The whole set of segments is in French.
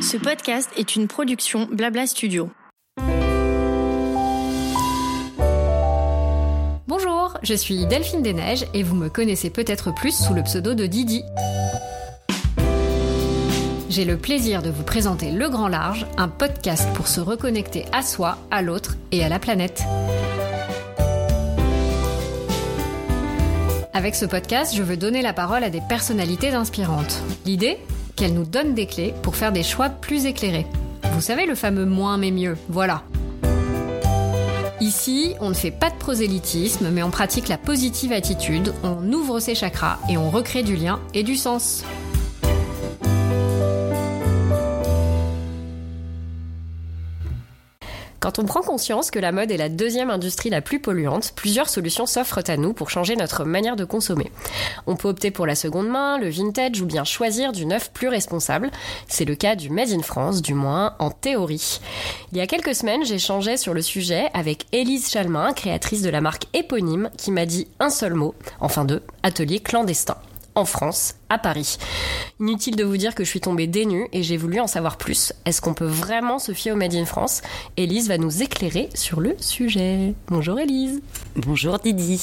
Ce podcast est une production Blabla Studio. Bonjour, je suis Delphine des Neiges et vous me connaissez peut-être plus sous le pseudo de Didi. J'ai le plaisir de vous présenter Le Grand Large, un podcast pour se reconnecter à soi, à l'autre et à la planète. Avec ce podcast, je veux donner la parole à des personnalités inspirantes. L'idée? Qu'elles nous donnent des clés pour faire des choix plus éclairés. Vous savez le fameux moins mais mieux, voilà. Ici, on ne fait pas de prosélytisme, mais on pratique la positive attitude, on ouvre ses chakras et on recrée du lien et du sens. Quand on prend conscience que la mode est la deuxième industrie la plus polluante, plusieurs solutions s'offrent à nous pour changer notre manière de consommer. On peut opter pour la seconde main, le vintage ou bien choisir du neuf plus responsable. C'est le cas du Made in France, du moins en théorie. Il y a quelques semaines, j'échangeais sur le sujet avec Élise Chalmin, créatrice de la marque éponyme, qui m'a dit un seul mot, enfin deux, atelier clandestin en France, à Paris. Inutile de vous dire que je suis tombée dénue et j'ai voulu en savoir plus. Est-ce qu'on peut vraiment se fier au Made in France? Élise va nous éclairer sur le sujet. Bonjour Élise. Bonjour Didi.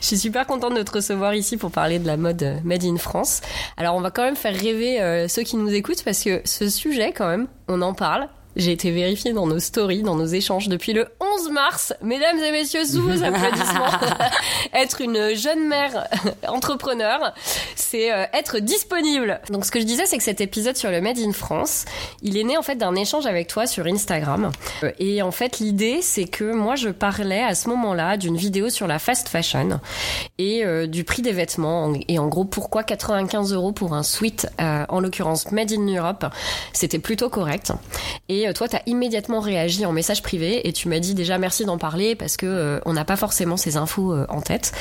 je suis super contente de te recevoir ici pour parler de la mode Made in France. Alors on va quand même faire rêver euh, ceux qui nous écoutent parce que ce sujet quand même, on en parle, j'ai été vérifiée dans nos stories, dans nos échanges depuis le 11 mars. Mesdames et messieurs, sous vos applaudissements, être une jeune mère entrepreneur, c'est euh, être disponible. Donc ce que je disais, c'est que cet épisode sur le Made in France, il est né en fait d'un échange avec toi sur Instagram. Euh, et en fait, l'idée, c'est que moi, je parlais à ce moment-là d'une vidéo sur la fast fashion et euh, du prix des vêtements. Et en gros, pourquoi 95 euros pour un sweat, en l'occurrence Made in Europe, c'était plutôt correct. Et euh, toi, tu as immédiatement réagi en message privé et tu m'as dit déjà merci d'en parler parce que euh, on n'a pas forcément ces infos euh, en tête.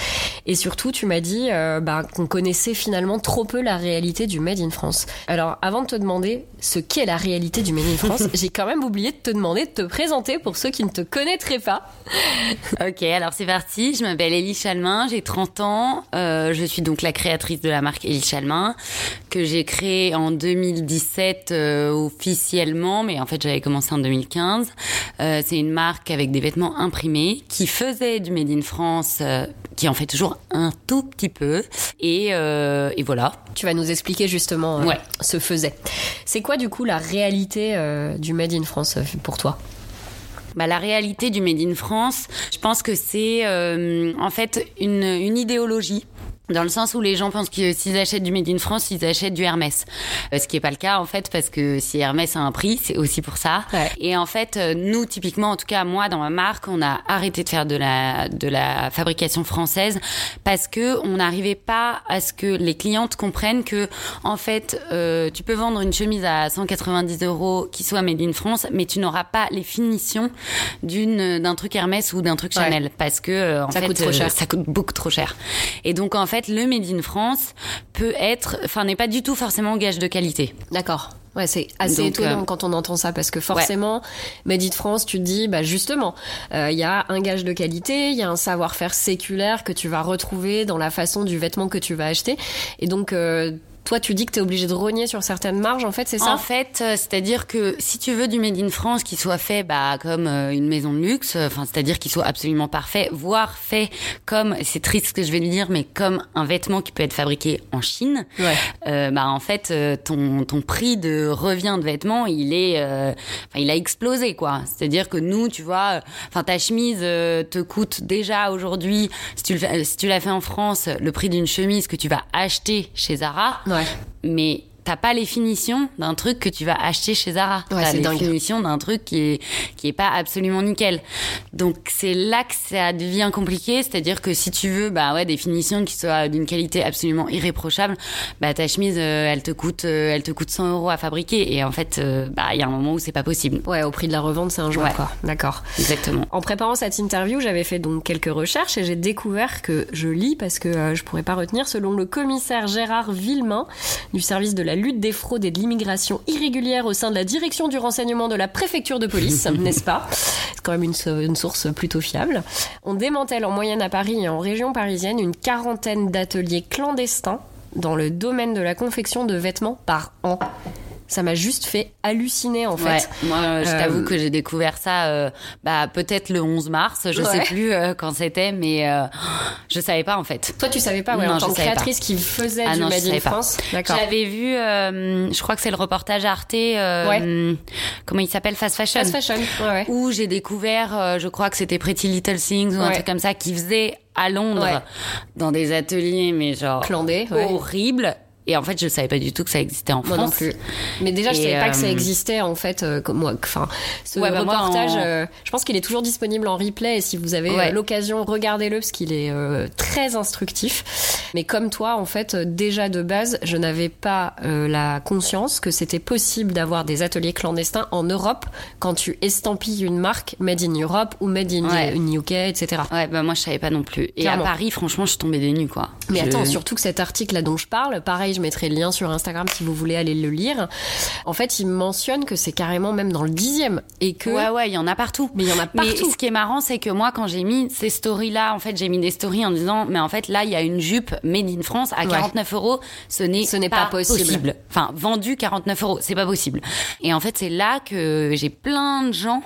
Et surtout, tu m'as dit bah, qu'on connaissait finalement trop peu la réalité du Made in France. Alors, avant de te demander ce qu'est la réalité du Made in France, j'ai quand même oublié de te demander de te présenter pour ceux qui ne te connaîtraient pas. ok, alors c'est parti. Je m'appelle Elie Chalmin, j'ai 30 ans. je suis donc la créatrice de la marque Elie Chalmin que j'ai créée en 2017 officiellement, mais en fait j'avais commencé en 2015. Euh, c'est une marque avec des vêtements imprimés qui faisait du Made in France, euh, qui en fait toujours un tout petit peu. Et, euh, et voilà. Tu vas nous expliquer justement ouais. ce faisait. C'est quoi du coup la réalité du Made in France pour toi? Bah, la réalité du Made in France, je pense que c'est en fait une, une idéologie dans le sens où les gens pensent que s'ils achètent du Made in France, ils achètent du Hermès. Euh, ce qui est pas le cas en fait parce que si Hermès a un prix, c'est aussi pour ça. Et en fait, euh, nous typiquement, en tout cas moi dans ma marque, on a arrêté de faire de la de la fabrication française parce que on n'arrivait pas à ce que les clientes comprennent que en fait, euh, tu peux vendre une chemise à 190 euros qui soit Made in France, mais tu n'auras pas les finitions d'une d'un truc Hermès ou d'un truc Chanel parce que en ça fait coûte trop cher. ça coûte beaucoup trop cher. Et donc en fait fait, le Made in France peut être, enfin, n'est pas du tout forcément gage de qualité. D'accord. Ouais, c'est assez étonnant euh, quand on entend ça parce que forcément, Made in France, tu te dis, bah justement, euh, il y a un gage de qualité, il y a un savoir-faire séculaire que tu vas retrouver dans la façon du vêtement que tu vas acheter, et donc euh, toi, tu dis que tu es obligé de rogner sur certaines marges, en fait, c'est ça En fait, euh, c'est-à-dire que si tu veux du Made in France qui soit fait bah, comme euh, une maison de luxe, euh, enfin, c'est-à-dire qu'il soit absolument parfait, voire fait comme, c'est triste ce que je vais lui dire, mais comme un vêtement qui peut être fabriqué en Chine, ouais. euh, bah, en fait, ton, ton prix de revient de vêtements, il est, enfin, il a explosé, quoi. C'est-à-dire que nous, tu vois, enfin, ta chemise te coûte déjà aujourd'hui, si tu, si tu la fais en France, le prix d'une chemise que tu vas acheter chez Zara. Ouais. Mais t'as pas les finitions d'un truc que tu vas acheter chez Zara. Ouais, t'as les dingue. finitions d'un truc qui est, qui est pas absolument nickel. Donc c'est là que ça devient compliqué, c'est-à-dire que si tu veux bah ouais des finitions qui soient d'une qualité absolument irréprochable, bah ta chemise euh, elle te coûte euh, elle te coûte 100 euros à fabriquer et en fait euh, bah il y a un moment où c'est pas possible. Ouais, au prix de la revente c'est un jour Ouais. quoi. D'accord. Exactement. En préparant cette interview, j'avais fait donc quelques recherches et j'ai découvert que je lis parce que je pourrais pas retenir selon le commissaire Gérard Villemain du service de la lutte des fraudes et de l'immigration irrégulière au sein de la direction du renseignement de la préfecture de police, n'est-ce pas? C'est quand même une source plutôt fiable. On démantèle en moyenne à Paris et en région parisienne une quarantaine d'ateliers clandestins dans le domaine de la confection de vêtements par an ça m'a juste fait halluciner en fait. Ouais, moi, je euh, t'avoue que j'ai découvert ça, euh, bah peut-être le 11 mars, je sais plus euh, quand c'était, mais je savais pas en fait. Toi, tu savais pas, ouais, non, en tant que créatrice qui faisait ah du Made in France. J'avais vu, je crois que c'est le reportage Arte, comment il s'appelle, Fast Fashion. Fast Fashion, ouais, Où j'ai découvert, je crois que c'était Pretty Little Things ou un truc comme ça, qui faisait à Londres dans des ateliers mais genre Clandés, horribles et en fait, je savais pas du tout que ça existait en France. non plus. Mais déjà, je savais pas que ça euh, existait en fait. Euh, moi, enfin, ce bah, reportage, euh, je pense qu'il est toujours disponible en replay. Et si vous avez l'occasion, regardez-le parce qu'il est très instructif. Mais comme toi, en fait, déjà de base, je n'avais pas la conscience que c'était possible d'avoir des ateliers clandestins en Europe quand tu estampilles une marque made in Europe ou made in, UK, etc. Ouais, bah moi je savais pas non plus. Et à Paris, franchement, je suis tombée des nues quoi. Mais attends, surtout que cet article là dont je parle, pareil je mettrai le lien sur Instagram si vous voulez aller le lire. En fait, il mentionne que c'est carrément même dans le dixième et que ouais ouais, il y en a partout. Mais il y en a partout. Mais ce qui est marrant, c'est que moi, quand j'ai mis ces stories là, en fait, j'ai mis des stories en disant, mais en fait, là, il y a une jupe made in France à 49 euros. Ce n'est ce n'est pas, possible. Enfin, vendu 49 euros, c'est pas possible. Et en fait, c'est là que j'ai plein de gens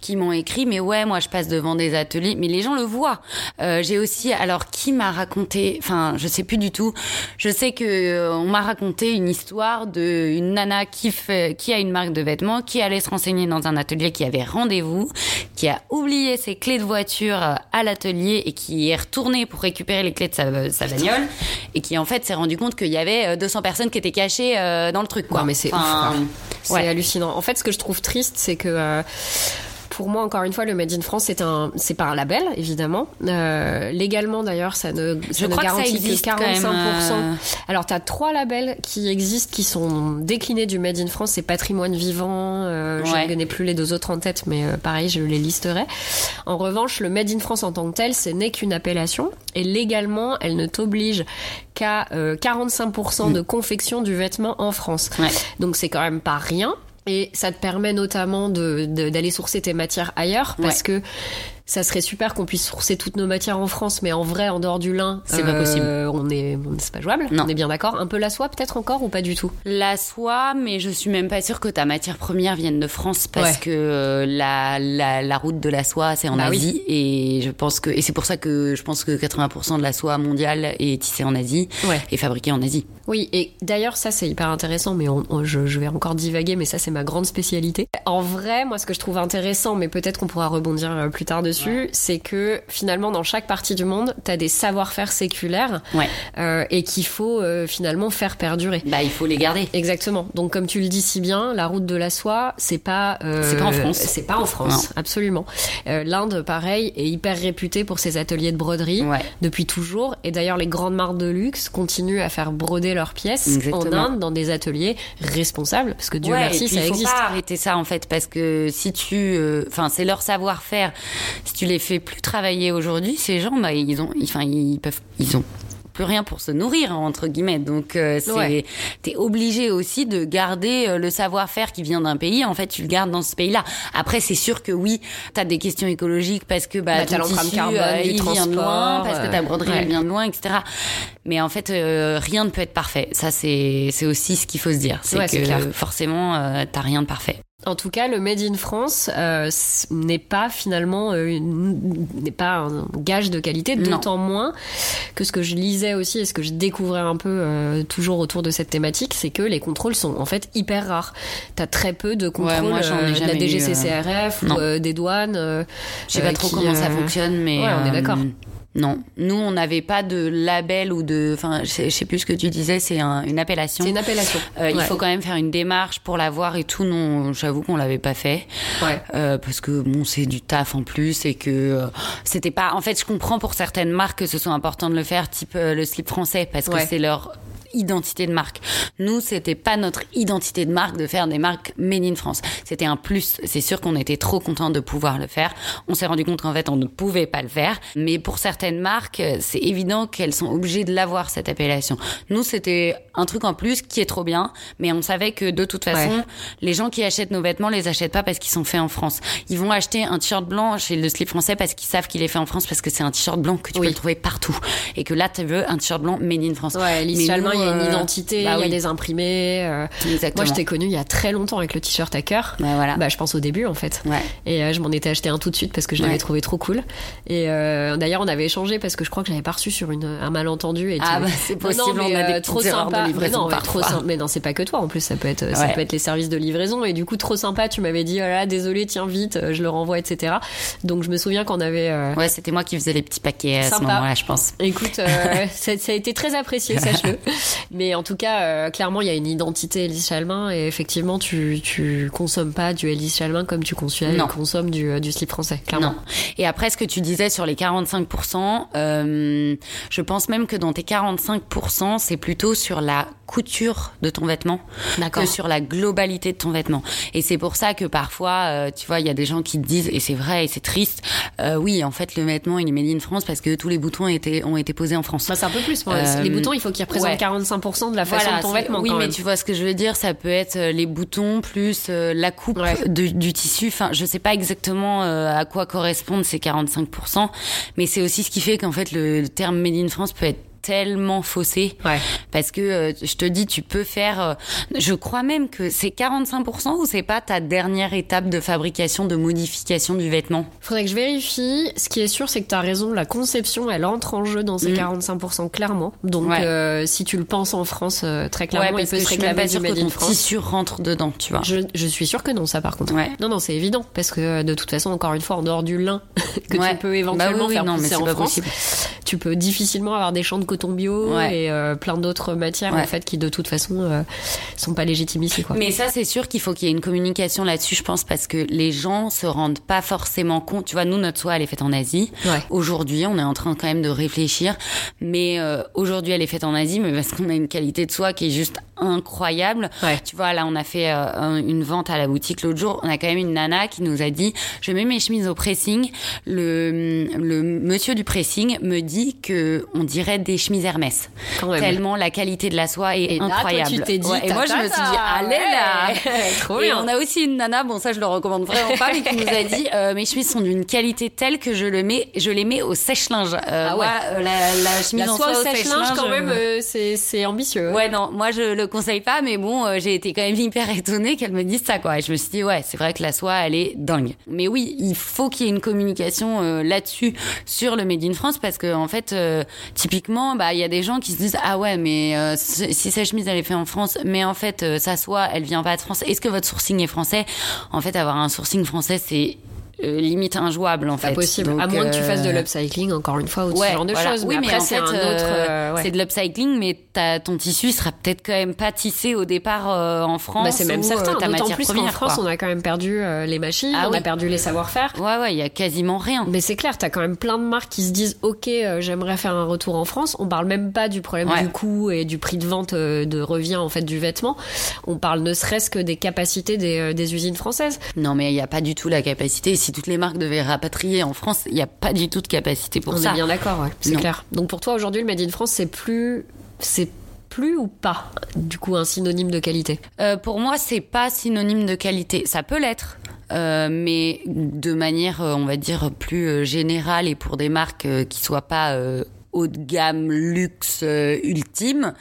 qui m'ont écrit, mais ouais, moi, je passe devant des ateliers, mais les gens le voient. Euh, j'ai aussi, alors, qui m'a raconté, enfin, je sais plus du tout. Je sais que on m'a raconté une histoire de une nana qui fait, qui a une marque de vêtements, qui allait se renseigner dans un atelier, qui avait rendez-vous, qui a oublié ses clés de voiture à l'atelier et qui est retournée pour récupérer les clés de sa, sa bagnole et qui en fait s'est rendu compte qu'il y avait 200 euh, personnes qui étaient cachées euh, dans le truc. Quoi. Non mais c'est c'est hallucinant. En fait, ce que je trouve triste, c'est que euh, pour moi, encore une fois, le Made in France, c'est un, c'est pas un label, évidemment. Euh, légalement, d'ailleurs, ça ne, ça ne garantit que, 45%. Euh. Alors, tu as trois labels qui existent, qui sont déclinés du Made in France. C'est Patrimoine Vivant. Euh, Je ne connais plus les deux autres en tête, mais euh, pareil, je les listerai. En revanche, le Made in France en tant que tel, ce n'est qu'une appellation. Et légalement, elle ne t'oblige qu'à 45% mm. de confection du vêtement en France. Donc, c'est quand même pas rien. Et ça te permet notamment d'aller de, sourcer tes matières ailleurs parce que ça serait super qu'on puisse sourcer toutes nos matières en France, mais en vrai, en dehors du lin, c'est pas possible. Euh, on est, c'est pas jouable. On est bien d'accord. Un peu la soie, peut-être encore ou pas du tout? La soie, mais je suis même pas sûre que ta matière première vienne de France parce que euh, la, la, la, route de la soie, c'est en bah Asie et je pense que et c'est pour ça que je pense que 80% de la soie mondiale est tissée en Asie et fabriquée en Asie. Oui, et d'ailleurs, ça c'est hyper intéressant, mais je, je, vais encore divaguer, mais ça c'est ma grande spécialité. En vrai, moi, ce que je trouve intéressant, mais peut-être qu'on pourra rebondir euh, plus tard dessus c'est que finalement dans chaque partie du monde, tu as des savoir-faire séculaires euh, et qu'il faut euh, finalement faire perdurer. Bah, il faut les garder. Exactement. Donc comme tu le dis si bien, la route de la soie, c'est pas euh, c'est pas en France. C'est pas en France, absolument. L'Inde, pareil, est hyper réputée pour ses ateliers de broderie depuis toujours. Et d'ailleurs, les grandes marques de luxe continuent à faire broder leurs pièces en Inde dans des ateliers responsables, parce que Dieu merci, ça existe. Il faut pas arrêter ça en fait, parce que si tu, enfin, c'est leur savoir-faire si tu les fais plus travailler aujourd'hui, ces gens, bah, ils ont, enfin, ils peuvent, ils ont plus rien pour se nourrir entre guillemets. Donc euh, c'est t'es obligé aussi de garder euh, le savoir-faire qui vient d'un pays. En fait, tu le gardes dans ce pays-là. Après, c'est sûr que oui, t'as des questions écologiques parce que bah, bah ton tissu carbone, euh, il vient de loin, parce que ta broderie vient de loin, etc. Mais en fait, rien ne peut être parfait. Ça, c'est c'est aussi ce qu'il faut se dire. C'est que forcément, t'as rien de parfait. En tout cas, le Made in France euh, n'est pas finalement euh, n'est pas un gage de qualité, d'autant moins que ce que je lisais aussi et ce que je découvrais un peu euh, toujours autour de cette thématique, c'est que les contrôles sont en fait hyper rares. T'as très peu de contrôles de la DGCCRF ou des douanes. je sais pas trop comment ça fonctionne, mais ouais, on est d'accord. Non, nous on n'avait pas de label ou de, enfin, je sais plus ce que tu disais, c'est une appellation. C'est une appellation. Euh, il faut quand même faire une démarche pour l'avoir et tout. Non, j'avoue qu'on l'avait pas fait. Ouais. Euh, parce que bon, c'est du taf en plus et que euh, c'était pas. En fait, je comprends pour certaines marques que ce soit important de le faire, type le slip français, parce que c'est leur identité de marque. Nous, c'était pas notre identité de marque de faire des marques made in France. C'était un plus. C'est sûr qu'on était trop content de pouvoir le faire. On s'est rendu compte qu'en fait, on ne pouvait pas le faire. Mais pour certaines marques, c'est évident qu'elles sont obligées de l'avoir, cette appellation. Nous, c'était un truc en plus qui est trop bien. Mais on savait que de toute façon, les gens qui achètent nos vêtements les achètent pas parce qu'ils sont faits en France. Ils vont acheter un t-shirt blanc chez le slip français parce qu'ils savent qu'il est fait en France parce que c'est un t-shirt blanc que tu peux trouver partout. Et que là, tu veux un t-shirt blanc made in France. Ouais, il y a une euh, identité, bah il y a oui. des imprimés. euh, Exactement. Moi, je t'ai connu il y a très longtemps avec le t-shirt à cœur. Bah, voilà. Bah, je pense au début en fait. Ouais. Et euh, je m'en étais acheté un tout de suite parce que je l'avais trouvé trop cool. Et euh, d'ailleurs, on avait échangé parce que je crois que j'avais pas reçu sur une, un malentendu. Et Ah, bah, c'est non, possible, on mais, a des euh, trop de sympa. mais non, mais trop sympa. Mais non, c'est pas que toi en plus. Ça peut être, ça peut être les services de livraison. Et du coup, trop sympa. Tu m'avais dit, voilà, désolé, tiens vite, euh, je le renvoie, etc. Donc, je me souviens qu'on avait. euh, Ouais, c'était moi qui faisais les petits paquets à ce Sympa. moment-là, je pense. Écoute, euh, ça, ça a été très apprécié, sache-le. Mais en tout cas, euh, clairement, il y a une identité Elise Chalmin et effectivement, tu, tu consommes pas du Elise Chalmin comme tu consommes, consommes du, euh, du slip français, clairement. Non. Et après, ce que tu disais sur les 45%, euh, je pense même que dans tes 45%, c'est plutôt sur la couture de ton vêtement que sur la globalité de ton vêtement. Et c'est pour ça que parfois, euh, tu vois, il y a des gens qui te disent, et c'est vrai, et c'est triste, euh, oui, en fait, le vêtement, il est made in France parce que tous les boutons ont été, ont été posés en France. Bah, c'est un peu plus. moi. Euh, les boutons, il faut qu'ils représentent ouais. 45% de la façon de ton vêtement. Oui, quand mais même. tu vois ce que je veux dire, ça peut être euh, les boutons plus euh, la coupe Ouais. de- du tissu. Enfin, je sais pas exactement euh, à quoi correspondent ces 45%, mais c'est aussi ce qui fait qu'en fait le, le terme Made in France peut être tellement faussé Ouais. parce que euh, je te dis tu peux faire euh, je crois même que c'est 45% ou c'est pas ta dernière étape de fabrication de modification du vêtement? Faudrait que je vérifie. Ce qui est sûr, c'est que tu as raison. La conception, elle entre en jeu dans ces Mm. 45% clairement. Donc, Ouais. euh, si tu le penses en France, très clairement, ouais il parce peut que se je suis réclamer pas sûre que ton tissu rentre dedans tu vois Je, je suis sûre que non, ça par contre. Non, non, c'est évident parce que de toute façon, encore une fois, en dehors du lin que tu peux éventuellement Bah oui, oui, faire non, mais en pas France, possible. tu peux difficilement avoir des champs de coton bio Ouais. et euh, plein d'autres matières Ouais. en fait qui de toute façon euh, sont pas légitimes ici quoi. Mais ça, c'est sûr qu'il faut qu'il y ait une communication là-dessus, je pense, parce que les gens se rendent pas forcément compte. Tu vois, nous, notre soie, elle est faite en Asie. Ouais. Aujourd'hui, on est en train quand même de réfléchir. Mais euh, aujourd'hui, elle est faite en Asie, mais parce qu'on a une qualité de soie qui est juste incroyable. Ouais. Tu vois, là, on a fait euh, un- une vente à la boutique l'autre jour. On a quand même une nana qui nous a dit, je mets mes chemises au pressing. Le, le monsieur du pressing me dit que on dirait des chemises Hermès. Quand même. Tellement la qualité de la soie est Et là, toi, incroyable. tu t'es dit, Ouais, et moi, je me suis dit, allez là. Trop Et bien. on a aussi une nana, bon ça je le recommande vraiment pas, mais qui nous a dit euh, mes chemises sont d'une qualité telle que je le mets, je les mets au sèche-linge. Euh, Ah ouais. moi, la, la chemise La en soie au sèche-linge quand même, c'est c'est ambitieux. Ouais non, moi je le conseille pas, mais bon, euh, j'ai été quand même hyper étonnée qu'elle me dise ça quoi. Et je me suis dit ouais, c'est vrai que la soie elle est dingue. Mais oui, il faut qu'il y ait une communication euh, là-dessus sur le Made in France parce que en fait, euh, typiquement, bah il y a des gens qui se disent ah ouais, mais si sa chemise elle est faite en France, mais en fait sa soie elle vient pas de France. Est-ce que votre sourcing est français? En fait, avoir un sourcing français c'est euh, limite injouable en fait. possible. Donc, à moins que tu fasses de euh, l'upcycling, encore une fois, ou Ouais, ce genre de voilà. choses. Oui, mais mais, après, en c'est fait, un autre. euh, ouais. c'est de l'upcycling, mais ta, ton tissu sera peut-être quand même pas tissé au départ euh, en France. Bah, c'est même certain. ta matière plus première, France, quoi. on a quand même perdu les machines, Ah on a perdu les savoir-faire. Ouais, ouais, il y a quasiment rien. Mais c'est clair, t'as quand même plein de marques qui se disent ok, j'aimerais faire un retour en France. On parle même pas du problème Ouais. du coût et du prix de vente de revient en fait du vêtement. On parle ne serait-ce que des capacités des, des usines françaises. Non, mais il n'y a pas du tout la capacité. Si toutes les marques devaient rapatrier en France, il n'y a pas du tout de capacité pour On ça. est bien d'accord, ouais, c'est clair. Donc pour toi aujourd'hui, le Made in France, c'est plus, c'est plus ou pas du coup un synonyme de qualité? Euh, pour moi, c'est pas synonyme de qualité. Ça peut l'être. euh, mais de manière, euh, on va dire, plus générale et pour des marques qui soient pas euh, haut de gamme, luxe, ultime,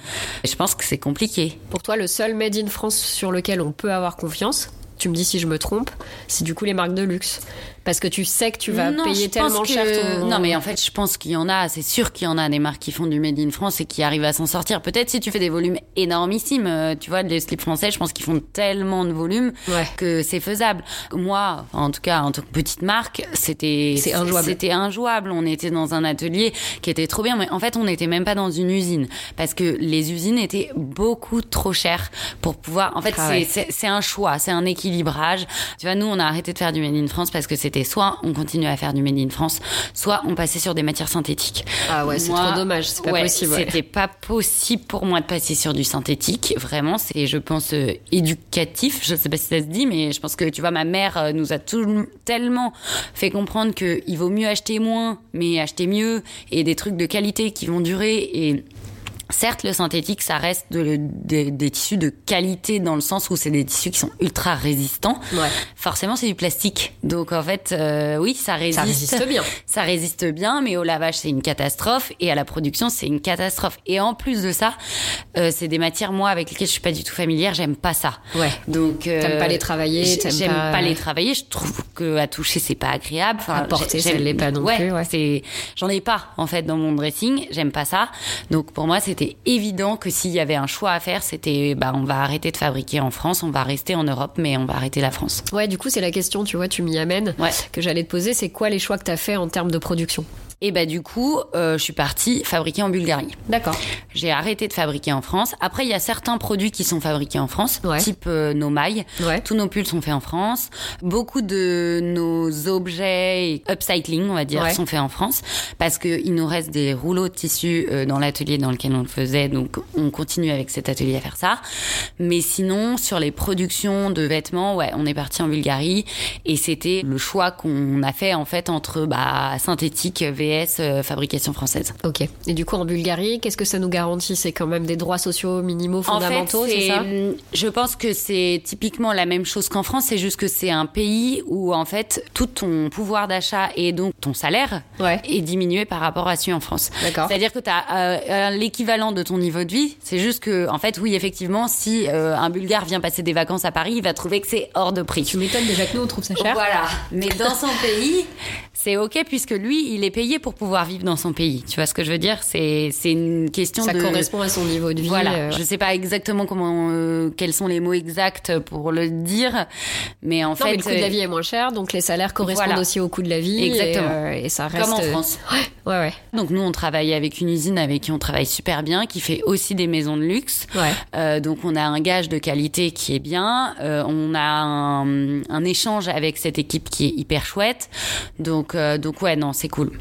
je pense que c'est compliqué. Pour toi, le seul Made in France sur lequel on peut avoir confiance, tu me dis si je me trompe, c'est du coup les marques de luxe. Parce que tu sais que tu vas Non, payer tellement que- cher ton... Non, mais en fait, je pense qu'il y en a, c'est sûr qu'il y en a des marques qui font du Made in France et qui arrivent à s'en sortir. Peut-être si tu fais des volumes énormissimes, euh, tu vois, les slips français, je pense qu'ils font tellement de volumes Ouais. que c'est faisable. Moi, en tout cas, en tant que petite marque, c'était C'est injouable. C'était injouable. On était dans un atelier qui était trop bien, mais en fait, on n'était même pas dans une usine parce que les usines étaient beaucoup trop chères pour pouvoir. En fait, Ah c'est ouais. c'est c'est un choix, c'est un équilibrage. Tu vois, nous, on a arrêté de faire du Made in France parce que c'était soit on continuait à faire du Made in France, soit on passait sur des matières synthétiques. Ah ouais, c'est trop dommage, c'est pas ouais, possible. ouais. C'était pas possible pour moi de passer sur du synthétique. Vraiment, c'est, je pense, euh, éducatif. Je sais pas si ça se dit, mais je pense que, tu vois, ma mère euh, nous a tout, tellement fait comprendre que il vaut mieux acheter moins, mais acheter mieux et des trucs de qualité qui vont durer et Certes, le synthétique, ça reste de- de- des tissus de qualité dans le sens où c'est des tissus qui sont ultra résistants. Ouais. Forcément, c'est du plastique. Donc en fait, euh, oui, ça résiste. Ça résiste bien. Ça résiste bien, mais au lavage, c'est une catastrophe. Et à la production, c'est une catastrophe. Et en plus de ça, euh, c'est des matières, moi, avec lesquelles je suis pas du tout familière. J'aime pas ça. Ouais. Donc, euh, T'aimes pas les travailler, J'aime pas- pas... les travailler. Je trouve que à toucher, c'est pas agréable. Enfin, À porter, ça l'est pas non ouais, plus, ouais. c'est, j'en ai pas, en fait, dans mon dressing. J'aime pas ça. Donc, pour moi, c'était évident que s'il y avait un choix à faire, c'était, bah, on va arrêter de fabriquer en France, on va rester en Europe, mais on va arrêter la France. Ouais, du coup, c'est la question, tu vois, tu m'y amènes, Ouais. que j'allais te poser, c'est quoi les choix que t'as fait en termes de production? Et bah, du coup, euh, je suis partie fabriquer en Bulgarie. D'accord. J'ai arrêté de fabriquer en France. Après, il y a certains produits qui sont fabriqués en France, Ouais. type euh, nos mailles. Ouais. Tous nos pulls sont faits en France. Beaucoup de nos objets upcycling, on va dire, Ouais. sont faits en France parce que il nous reste des rouleaux de tissu euh, dans l'atelier dans lequel on le faisait. Donc, on continue avec cet atelier à faire ça. Mais sinon, sur les productions de vêtements, ouais, on est parti en Bulgarie et c'était le choix qu'on a fait en fait entre bah, synthétique euh, fabrication française. Ok. Et du coup, en Bulgarie, qu'est-ce que ça nous garantit? C'est quand même des droits sociaux minimaux fondamentaux, en fait, c'est ça? Je pense que c'est typiquement la même chose qu'en France, c'est juste que c'est un pays où en fait tout ton pouvoir d'achat et donc ton salaire Ouais. est diminué par rapport à celui en France. D'accord. C'est-à-dire que tu as l'équivalent de ton niveau de vie, c'est juste que en fait oui effectivement si euh, un Bulgare vient passer des vacances à Paris, il va trouver que c'est hors de prix. Tu m'étonnes déjà que nous, on trouve ça cher. Voilà. Mais dans son pays, c'est ok puisque lui, il est payé pour pouvoir vivre dans son pays. Tu vois ce que je veux dire? C'est c'est une question Ça de correspond à son niveau de vie. voilà, euh, je sais pas exactement comment, euh, quels sont les mots exacts pour le dire, mais en Non, fait, mais le coût de la euh, vie est moins cher, donc les salaires correspondent Voilà. aussi au coût de la vie. Exactement. Et, euh, et ça reste. comme en France. Ouais, ouais. Donc nous, on travaille avec une usine avec qui on travaille super bien, qui fait aussi des maisons de luxe. Ouais. Donc on a un gage de qualité qui est bien, on a un, un échange avec cette équipe qui est hyper chouette. Donc euh, donc ouais, non, c'est cool.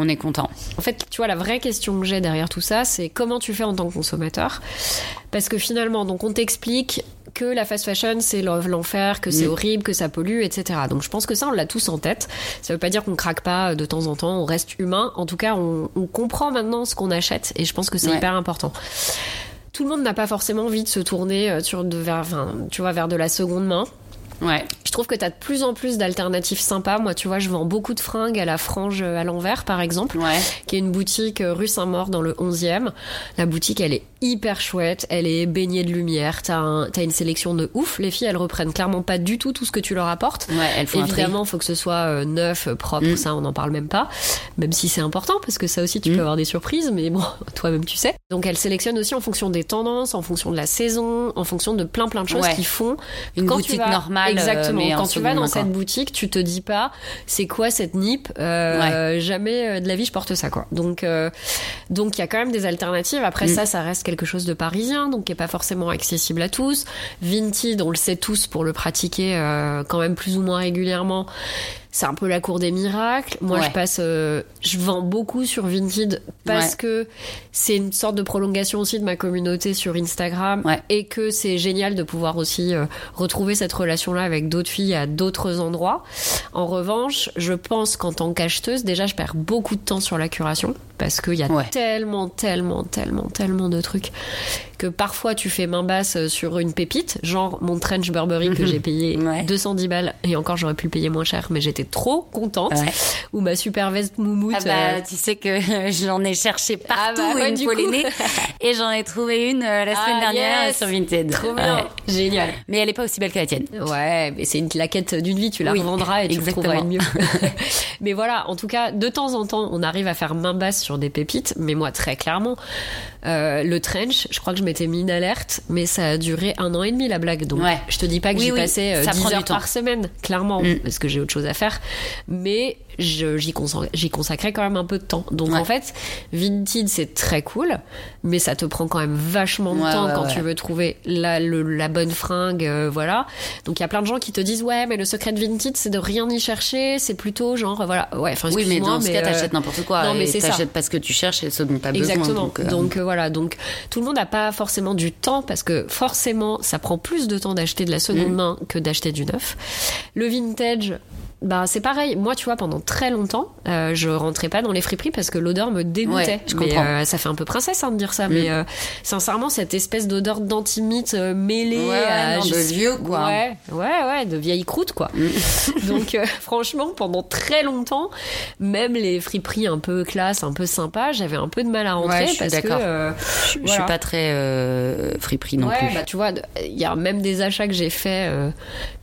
On est content. En fait, tu vois, la vraie question que j'ai derrière tout ça, c'est comment tu fais en tant que consommateur? Parce que finalement, donc on t'explique que la fast fashion c'est l'enfer, que c'est Mm. horrible, que ça pollue, etc. Donc je pense que ça on l'a tous en tête. Ça veut pas dire qu'on craque pas de temps en temps, on reste humain. En tout cas, on, on comprend maintenant ce qu'on achète et je pense que c'est Ouais. hyper important. Tout le monde n'a pas forcément envie de se tourner euh, sur de, vers, enfin, tu vois, vers de la seconde main. Ouais. Je trouve que tu as de plus en plus d'alternatives sympas. Moi, tu vois, je vends beaucoup de fringues à la frange à l'envers, par exemple, Ouais. qui est une boutique euh, rue Saint-Maur dans le 11e. La boutique, elle est hyper chouette, elle est baignée de lumière, t'as un, une sélection de ouf. Les filles, elles reprennent clairement pas du tout tout ce que tu leur apportes. Ouais, elles font. Évidemment, faut que ce soit euh, neuf, euh, propre, Mm. ça on n'en parle même pas. Même si c'est important, parce que ça aussi tu Mm. peux avoir des surprises, mais bon, toi-même tu sais. Donc elles sélectionnent aussi en fonction des tendances, en fonction de la saison, en fonction de plein plein de choses Ouais. qui font. Une Quand tu boutique vas- normale, euh, Exactement. mais Quand tu vas dans cette boutique, tu te dis pas c'est quoi cette nip euh, Jamais euh, de la vie je porte ça quoi. Donc euh, donc il y a quand même des alternatives. Après Mm. ça, ça reste quelque chose de parisien, donc qui est pas forcément accessible à tous. Vinted, on le sait tous pour le pratiquer euh, quand même plus ou moins régulièrement. C'est un peu la cour des miracles. Moi, Ouais. je passe, euh, je vends beaucoup sur Vinted parce Ouais. que c'est une sorte de prolongation aussi de ma communauté sur Instagram Ouais. et que c'est génial de pouvoir aussi euh, retrouver cette relation-là avec d'autres filles à d'autres endroits. En revanche, je pense qu'en tant qu'acheteuse, déjà, je perds beaucoup de temps sur la curation parce qu'il y a Ouais. tellement, tellement, tellement, tellement de trucs que parfois tu fais main basse sur une pépite, genre mon trench Burberry que j'ai payé Ouais. 210 balles et encore j'aurais pu le payer moins cher, mais j'étais trop contente. Ouais. Ou ma super veste moumoute. Ah bah, euh, tu sais que j'en ai cherché partout Ah bah une pollinée et j'en ai trouvé une euh, la semaine Ah, dernière yes. sur Vinted. Trop bien. Génial. Mais elle est pas aussi belle que la tienne. Ouais, mais c'est une claquette d'une vie, tu la Oui, revendras et tu exactement. trouveras une mieux. mais voilà, en tout cas, de temps en temps, on arrive à faire main basse sur des pépites, mais moi, très clairement, euh, le trench, je crois que je m'étais mis une alerte, mais ça a duré un an et demi la blague. Donc, Ouais. je te dis pas que Oui, j'y oui, euh, ça 10 prend du heures par semaine, clairement, Mm. parce que j'ai autre chose à faire, mais j'y consacrais, j'y consacrais quand même un peu de temps. Donc, Ouais. en fait, Vinted, c'est très cool, mais ça te prend quand même vachement de Ouais, temps ouais, quand tu veux trouver la, le- la bonne fringue, euh, voilà. Donc il y a plein de gens qui te disent ouais, mais le secret de Vinted, c'est de rien y chercher, c'est plutôt genre voilà, ouais. Enfin Oui, mais dans ce cas, euh, t'achètes n'importe quoi. non, mais c'est ça. T'achètes pas ce que tu cherches et ce dont t'as besoin. Exactement. Donc, euh, euh, voilà, donc tout le monde n'a pas forcément du temps parce que forcément ça prend plus de temps d'acheter de la seconde Mm. main que d'acheter du neuf. Le vintage, bah c'est pareil. Moi, tu vois, pendant très longtemps, euh, je rentrais pas dans les friperies parce que l'odeur me dégoûtait. Ouais, je Mais, comprends. euh, ça fait un peu princesse hein, de dire ça, Mm. mais euh, sincèrement, cette espèce d'odeur d'antimite euh, mêlée Ouais, à non, de vieux, quoi. Ouais, ouais, ouais, de vieille croûte quoi. Donc euh, franchement, pendant très longtemps, même les friperies un peu classe, un peu sympa, j'avais un peu de mal à rentrer Ouais, parce que Je, suis pas très friperie non plus. bah tu vois, il y a même des achats que j'ai fait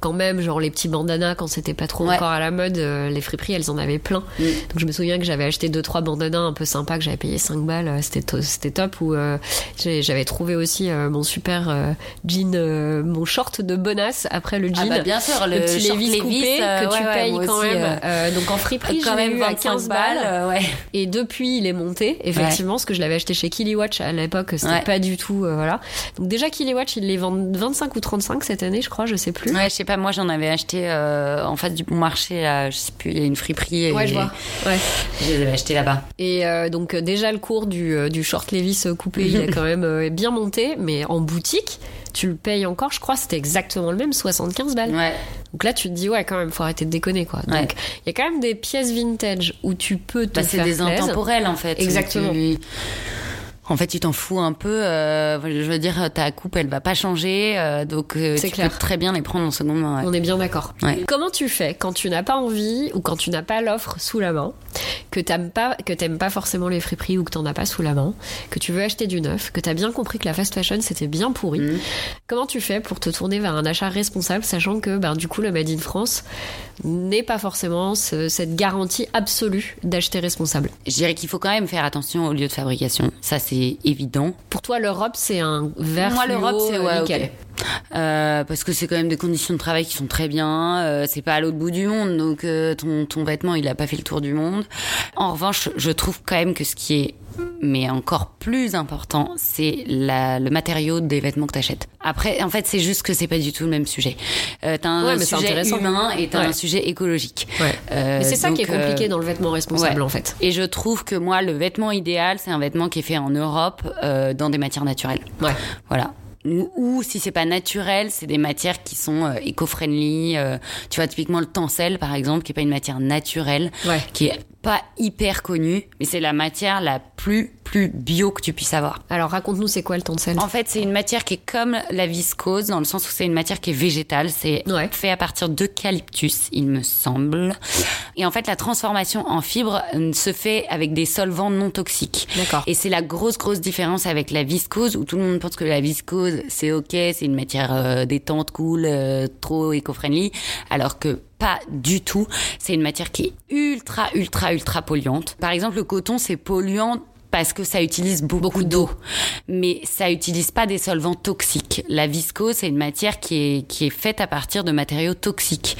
quand même, genre les petits bandanas quand c'était pas trop À la mode, euh, les friperies elles en avaient plein. Mm. Donc je me souviens que j'avais acheté deux trois bandanas un peu sympas que j'avais payé 5 balles, euh, c'était to- c'était top. Ou euh, j'avais trouvé aussi euh, mon super euh, jean, mon short de bonasse après le Ah jean. bah bien sûr, le, le petit short Levi's coupé que tu ouais, ouais, payes quand aussi, même. donc en friperie, quand même eu à 25 15 balles, ouais. Et depuis, il est monté, effectivement, parce que je l'avais acheté chez Kiliwatch à l'époque, c'était pas du tout, voilà. Donc déjà, Kiliwatch, ils les vendent 25 ou 35 cette année, je crois, je sais plus. Ouais, je sais pas, moi j'en avais acheté euh, en face du bon marché, là, je sais plus, il y a une friperie. Et Ouais, je vois. Ouais. Je les avais achetés là-bas. Et euh, donc euh, déjà le cours du, euh, du short Levis coupé, il a quand même bien monté, mais en boutique, tu le payes encore, je crois, c'était exactement le même, 75 balles. Ouais. Donc là, tu te dis ouais, quand même, faut arrêter de déconner, quoi. Donc il y a quand même des pièces vintage où tu peux te Bah, c'est faire des intemporels en fait. Exactement. Tu- En fait, tu t'en fous un peu. euh, je veux dire, ta coupe, elle va pas changer, euh, donc euh, tu clair. peux très bien les prendre en seconde main. ouais. On est bien d'accord. Ouais. Comment tu fais quand tu n'as pas envie ou quand tu n'as pas l'offre sous la main, que t'aimes pas, que t'aimes pas forcément les friperies ou que t'en as pas sous la main, que tu veux acheter du neuf, que t'as bien compris que la fast fashion c'était bien pourri. Mhm. Comment tu fais pour te tourner vers un achat responsable, sachant que ben, du coup le Made in France n'est pas forcément ce- cette garantie absolue d'acheter responsable? Je dirais qu'il faut quand même faire attention au lieu de fabrication. Ça, c'est évident. Pour toi l'Europe c'est un vert Moi, l'Europe, c'est euh, ouais, nickel. ok. Euh, parce que c'est quand même des conditions de travail qui sont très bien. euh, c'est pas à l'autre bout du monde, donc euh, ton, ton vêtement, il a pas fait le tour du monde. En revanche, je trouve quand même que ce qui est mais encore plus important, c'est le matériau des vêtements que tu achètes. Après, en fait, c'est juste que c'est pas du tout le même sujet. Euh, t'as un Ouais, sujet humain et t'as Ouais. un sujet écologique. Ouais. Euh, Mais c'est ça qui est donc, euh, compliqué dans le vêtement responsable en fait. Et je trouve que moi, le vêtement idéal, c'est un vêtement qui est fait en Europe, euh, dans des matières naturelles. Ouais. Voilà. Ou, ou si c'est pas naturel, c'est des matières qui sont euh, éco-friendly. euh, tu vois, typiquement le tencel, par exemple, qui est pas une matière naturelle, Ouais. qui est pas hyper connue, mais c'est la matière la plus plus bio que tu puisses avoir. Alors raconte-nous c'est quoi le tencel En fait, c'est une matière qui est comme la viscose, dans le sens où c'est une matière qui est végétale. C'est Ouais. fait à partir d'eucalyptus, il me semble. Et en fait, la transformation en fibre euh, se fait avec des solvants non toxiques. D'accord. Et c'est la grosse, grosse différence avec la viscose, où tout le monde pense que la viscose, c'est ok, c'est une matière euh, détente, cool, euh, trop éco-friendly, alors que pas du tout. C'est une matière qui est ultra, ultra, ultra polluante. Par exemple, le coton, c'est polluant parce que ça utilise beaucoup, Beaucoup d'eau. Mais ça utilise pas des solvants toxiques. La viscose, c'est une matière qui est, qui est faite à partir de matériaux toxiques.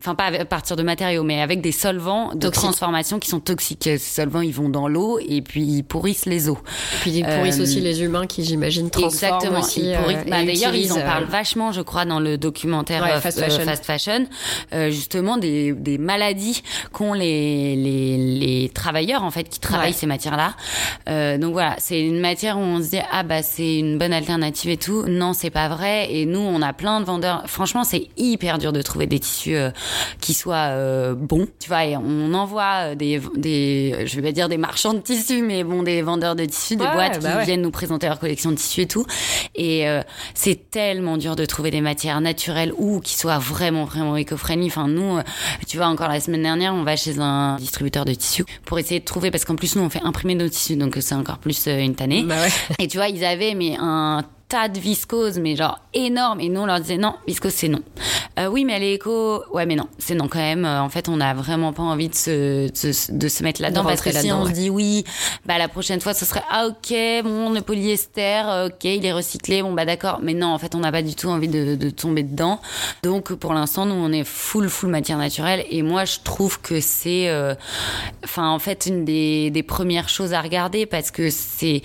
Enfin, pas à partir de matériaux, mais avec des solvants de transformation qui sont toxiques. Ces solvants, ils vont dans l'eau et puis ils pourrissent les eaux. Puis ils pourrissent Euh, aussi les humains qui, j'imagine, transforment Exactement. aussi. Ils pourrissent- euh, bah, et D'ailleurs, ils en euh, parlent vachement, je crois, dans le documentaire Ouais, euh, Fast euh, Fashion. Fast Fashion, euh, justement des, des maladies qu'ont les, les, les travailleurs en fait qui travaillent Ouais. ces matières-là. Euh, donc voilà, c'est une matière où on se dit ah bah c'est une bonne alternative et tout. Non, c'est pas vrai. Et nous, on a plein de vendeurs. Franchement, c'est hyper dur de trouver des tissus euh, qui soient euh, bons. Tu vois, et on envoie des, des, je vais pas dire des marchands de tissus, mais bon, des vendeurs de tissus, des Ouais, boîtes bah qui ouais. viennent nous présenter leur collection de tissus et tout. Et euh, c'est tellement dur de trouver des matières naturelles ou qui soient vraiment, vraiment éco-friendly. Enfin, nous, euh, tu vois, encore la semaine dernière, on va chez un distributeur de tissus pour essayer de trouver, parce qu'en plus, nous, on fait imprimer nos tissus, donc c'est encore plus euh, une tannée. Bah ouais. Et tu vois, ils avaient mais un tas de viscose, mais genre énorme. Et nous, on leur disait non, viscose, c'est non. Euh, oui, mais elle est éco. Ouais, mais non, c'est non quand même. Euh, En fait, on n'a vraiment pas envie de se, de, se- de se mettre là-dedans De parce que si on ouais. se dit oui, bah la prochaine fois, ce serait ah ok, bon, le polyester, euh, ok, il est recyclé, bon bah d'accord. Mais non, en fait, on n'a pas du tout envie de, de tomber dedans. Donc, pour l'instant, nous, on est full, full matière naturelle. Et moi, je trouve que c'est, euh, enfin, en fait, une des, des premières choses à regarder parce que c'est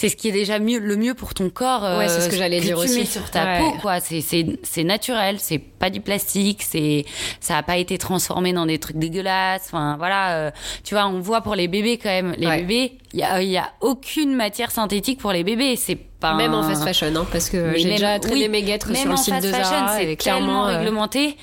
c'est ce qui est déjà mieux, le mieux pour ton corps. Ouais, c'est ce que j'allais dire tu aussi. mets sur ta Ouais. peau, quoi. C'est, c'est, c'est naturel, c'est pas du plastique, c'est, ça a pas été transformé dans des trucs dégueulasses. Enfin, voilà. euh, tu vois, on voit pour les bébés quand même. Les Ouais. bébés, il y a, il y a aucune matière synthétique pour les bébés. C'est pas même un- en fast fashion, hein, parce que Mais j'ai déjà traîné oui, mes guêtres sur le site de fashion, Zara c'est clairement. euh, réglementé.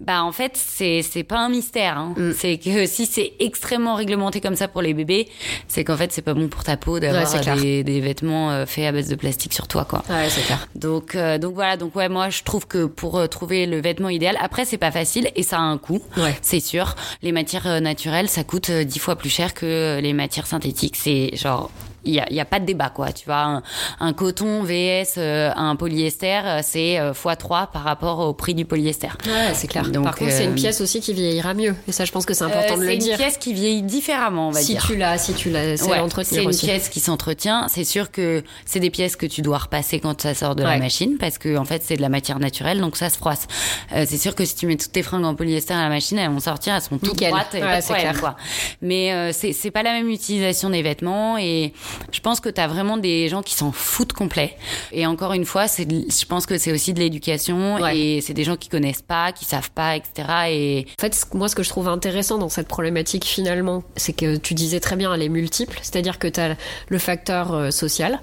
Bah en fait, c'est c'est pas un mystère. Hein. Mm. C'est que si c'est extrêmement réglementé comme ça pour les bébés, c'est qu'en fait c'est pas bon pour ta peau d'avoir Ouais, des, des vêtements euh, faits à base de plastique sur toi, quoi. Ouais, c'est clair. Donc euh, donc voilà. Donc ouais, moi je trouve que pour euh, trouver le vêtement idéal, après c'est pas facile et ça a un coût. Ouais. C'est sûr. Les matières euh, naturelles, ça coûte euh, dix fois plus cher que euh, les matières synthétiques. C'est genre il y a, y a pas de débat quoi tu vois un, un coton vs euh, un polyester euh, c'est euh, x3 par rapport au prix du polyester Ouais, c'est clair. Donc, Par contre, c'est euh, une pièce aussi qui vieillira mieux. Et ça, je pense que c'est important Euh, de le c'est une dire. pièce qui vieillit différemment on va si dire tu l'as, si tu l'as, c'est Ouais, l'entretenir c'est une aussi. pièce qui s'entretient. C'est sûr que c'est des pièces que tu dois repasser quand ça sort de Ouais. la machine parce que en fait c'est de la matière naturelle donc ça se froisse. Euh, c'est sûr que si tu mets toutes tes fringues en polyester à la machine, elles vont sortir, elles sont toutes Nickel. droites, et Ouais, c'est clair. quoi. Mais euh, c'est c'est pas la même utilisation des vêtements et je pense que t'as vraiment des gens qui s'en foutent complet. Et encore une fois, c'est je pense que c'est aussi de l'éducation Ouais. et c'est des gens qui connaissent pas, qui savent pas, etc. Et En fait, moi, ce que je trouve intéressant dans cette problématique, finalement, c'est que tu disais très bien, elle est multiple. C'est-à-dire que tu as le facteur euh, social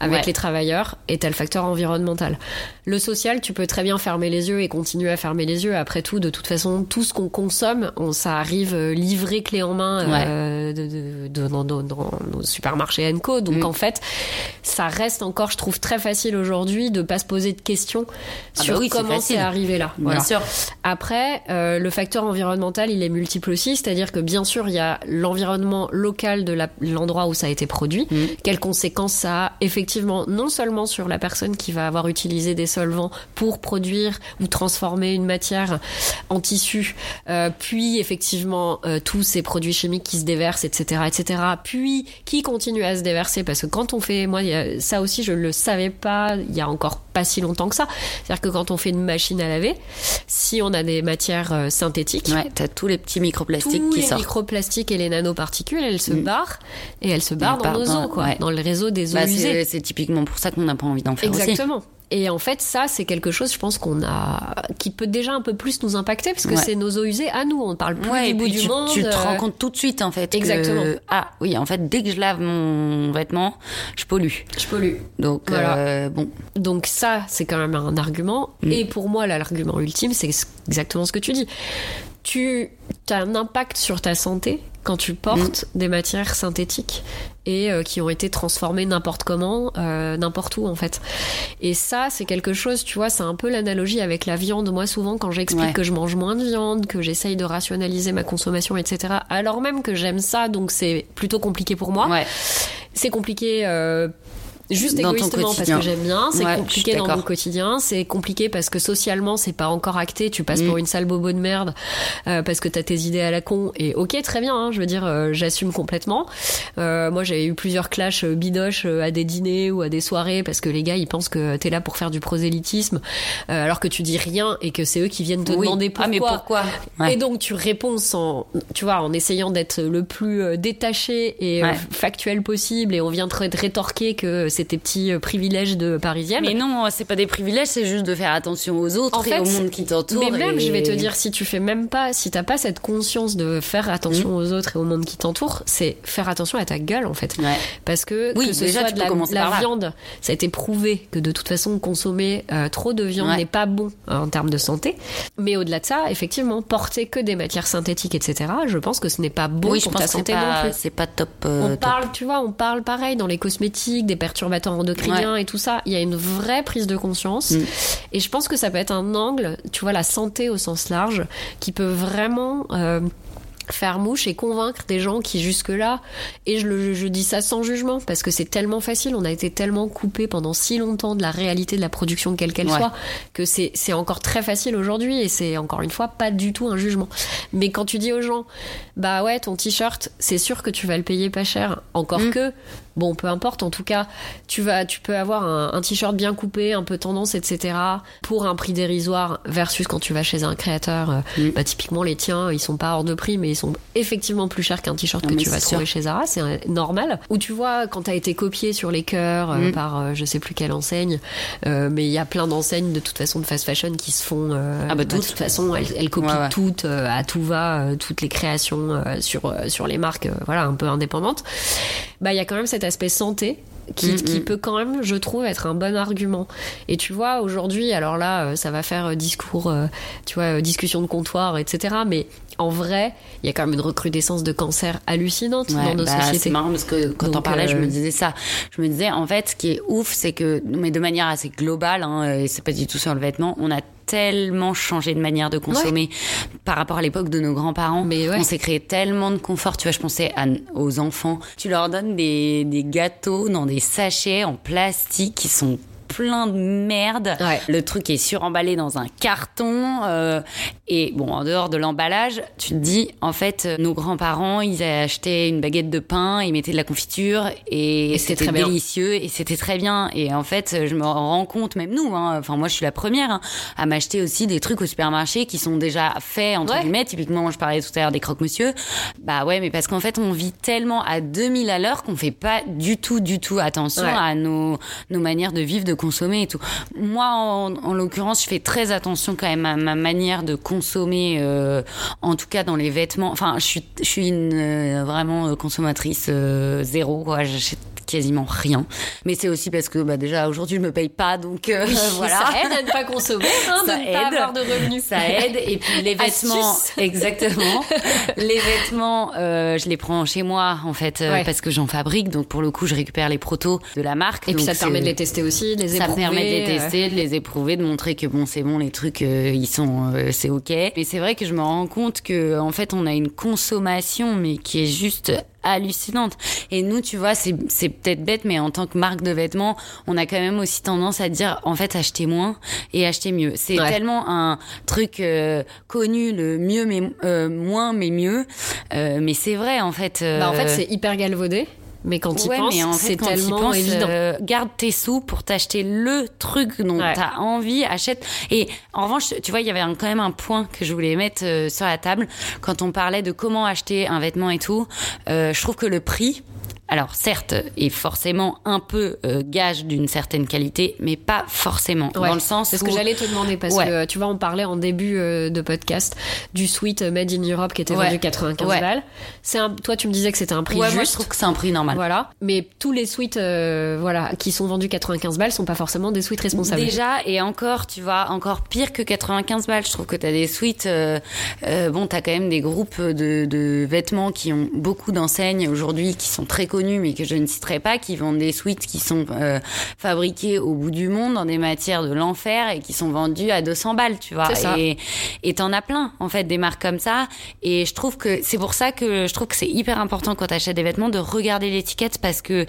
avec Ouais. les travailleurs et tu as le facteur environnemental. Le social, tu peux très bien fermer les yeux et continuer à fermer les yeux. Après tout, de toute façon, tout ce qu'on consomme, on, ça arrive euh, livré clé en main euh, de, de- de- dans, dans- dans nos supermarchés Co. Donc, Mm. en fait, ça reste encore, je trouve, très facile aujourd'hui de pas se poser de questions Ah bah sur oui, c'est comment c'est arrivé là. bien Voilà. sûr, Après, euh, le facteur environnemental, il est multiple aussi, c'est-à-dire que bien sûr, il y a l'environnement local de l'endroit où ça a été produit. Mm. Quelles conséquences ça a effectivement non seulement sur la personne qui va avoir utilisé des solvants pour produire ou transformer une matière en tissu, euh, puis effectivement euh, tous ces produits chimiques qui se déversent, etc., etc., puis qui continuent à se déverser? Parce que quand on fait, moi, ça aussi, je ne le savais pas il y a encore pas si longtemps que ça. C'est-à-dire que quand on fait une machine à laver, si on a des matières euh, synthétiques, ouais, t'as tous les petits microplastiques tous qui les sortent. microplastiques et les nanoparticules, elles se Mm. barrent et elles se barrent dans nos eaux, quoi, ouais. dans le réseau des eaux Bah, usées. c'est typiquement pour ça qu'on n'a pas envie d'en faire aussi. Et en fait, ça, c'est quelque chose, je pense qu'on a, qui peut déjà un peu plus nous impacter, parce que Ouais. c'est nos eaux usées à nous. On ne parle plus Ouais, du bout du tu, monde. tu te euh, rends compte tout de suite en fait. que- Exactement. ah oui, en fait, dès que je lave mon vêtement, je pollue. Je pollue. Donc Voilà. euh, bon, Donc ça, c'est quand même un argument. Mm. Et pour moi, l'argument ultime, c'est exactement ce que tu dis. Tu as un impact sur ta santé quand tu portes des matières synthétiques et euh, qui ont été transformées n'importe comment, euh, n'importe où en fait. Et ça, c'est quelque chose, tu vois, c'est un peu l'analogie avec la viande. Moi, souvent, quand j'explique Ouais. que je mange moins de viande, que j'essaye de rationaliser ma consommation, etc., alors même que j'aime ça, donc c'est plutôt compliqué pour moi. ouais. C'est compliqué euh, juste Dans ton égoïstement parce que j'aime bien. C'est Ouais, compliqué dans mon quotidien. C'est compliqué parce que socialement, c'est pas encore acté. Tu passes Mm. pour une sale bobo de merde euh, parce que t'as tes idées à la con. Et ok, très bien. hein, je veux dire, euh, j'assume complètement. Euh, moi, j'ai eu plusieurs clashs euh, bidoches euh, à des dîners ou à des soirées parce que les gars, ils pensent que t'es là pour faire du prosélytisme euh, alors que tu dis rien et que c'est eux qui viennent te Oui. demander pourquoi. Ah mais pourquoi Ouais. Et donc tu réponds sans, tu vois, en essayant d'être le plus détaché et Ouais. factuel possible, et on vient te ré- rétorquer que c'est tes petits euh, privilèges de parisienne. Mais non, c'est pas des privilèges, c'est juste de faire attention aux autres En et fait, au monde qui t'entoure. mais même, et- je vais te dire, si tu fais même pas, si t'as pas cette conscience de faire attention Mm. aux autres et au monde qui t'entoure, c'est faire attention à ta gueule en fait. Ouais. Parce que Oui, que ce déjà, soit tu de la, la viande, ça a été prouvé que de toute façon consommer euh, trop de viande Ouais. n'est pas bon euh, en termes de santé. Mais au-delà de ça, effectivement, porter que des matières synthétiques, etc. Je pense que ce n'est pas bon oui, je pour pense ta santé non pas, plus. c'est pas top. euh, On top. parle, tu vois, on parle pareil dans les cosmétiques, des perturbateurs endocriniens et tout ça. Il y a une vraie prise de conscience. Mm. Et je pense que ça peut être un angle, tu vois, la santé au sens large, qui peut vraiment euh, faire mouche et convaincre des gens qui jusque-là, et je, le, je dis ça sans jugement, parce que c'est tellement facile, on a été tellement coupé pendant si longtemps de la réalité de la production, quelle qu'elle Ouais. soit, que c'est c'est encore très facile aujourd'hui, et c'est encore une fois pas du tout un jugement. Mais quand tu dis aux gens, bah ouais, ton t-shirt, c'est sûr que tu vas le payer pas cher, encore Mm. que, bon, peu importe, en tout cas, tu vas, tu peux avoir un, un t-shirt bien coupé, un peu tendance, etc., pour un prix dérisoire, versus quand tu vas chez un créateur, euh, Mm. bah, typiquement les tiens, ils sont pas hors de prix, mais ils sont effectivement plus chers qu'un t-shirt que tu vas trouver chez Zara, c'est normal. Ou tu vois, quand t'as été copié sur les cœurs euh, Mm. par euh, je sais plus quelle enseigne, euh, mais il y a plein d'enseignes de toute façon de fast fashion qui se font. Ah bah, de toutes. toute façon, elles, elles copient Ouais, ouais. toutes à tout va, toutes les créations sur sur les marques, voilà, un peu indépendantes. Bah il y a quand même cet aspect santé qui, Mm, qui mm. peut quand même, je trouve, être un bon argument. Et tu vois, aujourd'hui, alors là, euh, ça va faire euh, discours, euh, tu vois, discussion de comptoir, etc. Mais en vrai, il y a quand même une recrudescence de cancer hallucinante Ouais, dans nos bah, sociétés. C'est marrant parce que quand Donc, on parlait, je me disais ça. Je me disais, en fait, ce qui est ouf, c'est que, mais de manière assez globale, hein, et c'est pas du tout sur le vêtement, on a tellement changé de manière de consommer par rapport à l'époque de nos grands-parents. Ouais. On s'est créé tellement de confort. Tu vois, je pensais à- aux enfants. Tu leur donnes des, des gâteaux dans des sachets en plastique qui sont plein de merde. Ouais. Le truc est suremballé dans un carton. euh, et bon, en dehors de l'emballage, tu te dis, en fait, euh, nos grands-parents, ils avaient acheté une baguette de pain, ils mettaient de la confiture et, Et c'était bien. délicieux et c'était très bien. Et en fait, je me rends compte, même nous, hein, enfin moi je suis la première hein, à m'acheter aussi des trucs au supermarché qui sont déjà faits entre Ouais. guillemets. Typiquement, je parlais tout à l'heure des croque-monsieur. Bah ouais, mais parce qu'en fait, on vit tellement à 2000 à l'heure qu'on fait pas du tout, du tout attention Ouais. à nos, nos manières de vivre, de consommer et tout. Moi, en, en l'occurrence, je fais très attention quand même à ma manière de consommer, euh, en tout cas dans les vêtements. Enfin, je suis, je suis une euh, vraiment euh, consommatrice zéro, quoi. Quasiment rien. Mais c'est aussi parce que bah, déjà aujourd'hui je me paye pas, donc euh, voilà. Ça aide à ne pas consommer, hein, Ça de ne pas avoir de revenus. Ça aide. Et puis les vêtements, Astuce. exactement. les vêtements, euh, je les prends chez moi en fait euh, Ouais. parce que j'en fabrique. Donc pour le coup, je récupère les protos de la marque. Et puis ça te permet de les tester aussi, de les ça éprouver. permet de les euh, tester, de les éprouver, de montrer que bon, c'est bon, les trucs, euh, ils sont, euh, c'est ok. Mais c'est vrai que je me rends compte que en fait, on a une consommation, mais qui est juste hallucinante. Et nous, tu vois, c'est peut-être bête, mais en tant que marque de vêtements, on a quand même aussi tendance à dire, en fait, acheter moins et acheter mieux. C'est Ouais. tellement un truc euh, connu, le mieux mais euh, moins mais mieux. Euh, mais c'est vrai, en fait. Bah, en fait, euh, c'est hyper galvaudé. Mais quand tu ouais, penses, c'est tellement penses, évident. euh, garde tes sous pour t'acheter le truc dont Ouais. t'as envie, achète. Et en revanche, tu vois, il y avait un- quand même un point que je voulais mettre euh, sur la table quand on parlait de comment acheter un vêtement et tout. Euh, je trouve que le prix. Alors certes, est forcément un peu euh, gage d'une certaine qualité, mais pas forcément. Ouais. Dans le sens C'est ce où que j'allais te demander parce Ouais. que tu vois, on parlait en début euh, de podcast du suite Made in Europe qui était Ouais. vendu 95 Ouais. balles. C'est un, toi, tu me disais que c'était un prix juste. moi je trouve que c'est un prix normal. Voilà, mais tous les suites, euh, voilà, qui sont vendus 95 balles, sont pas forcément des suites responsables. Déjà, et encore, tu vois, encore pire que 95 balles. Je trouve que t'as des suites. Euh, euh, bon, t'as quand même des groupes de, de vêtements qui ont beaucoup d'enseignes aujourd'hui, qui sont très connus, mais que je ne citerai pas, qui vendent des suites qui sont euh, fabriquées au bout du monde dans des matières de l'enfer et qui sont vendues à 200 balles, tu vois. Et t'en as plein, en fait, des marques comme ça. Et je trouve que c'est pour ça que je trouve que c'est hyper important quand t'achètes des vêtements de regarder l'étiquette parce que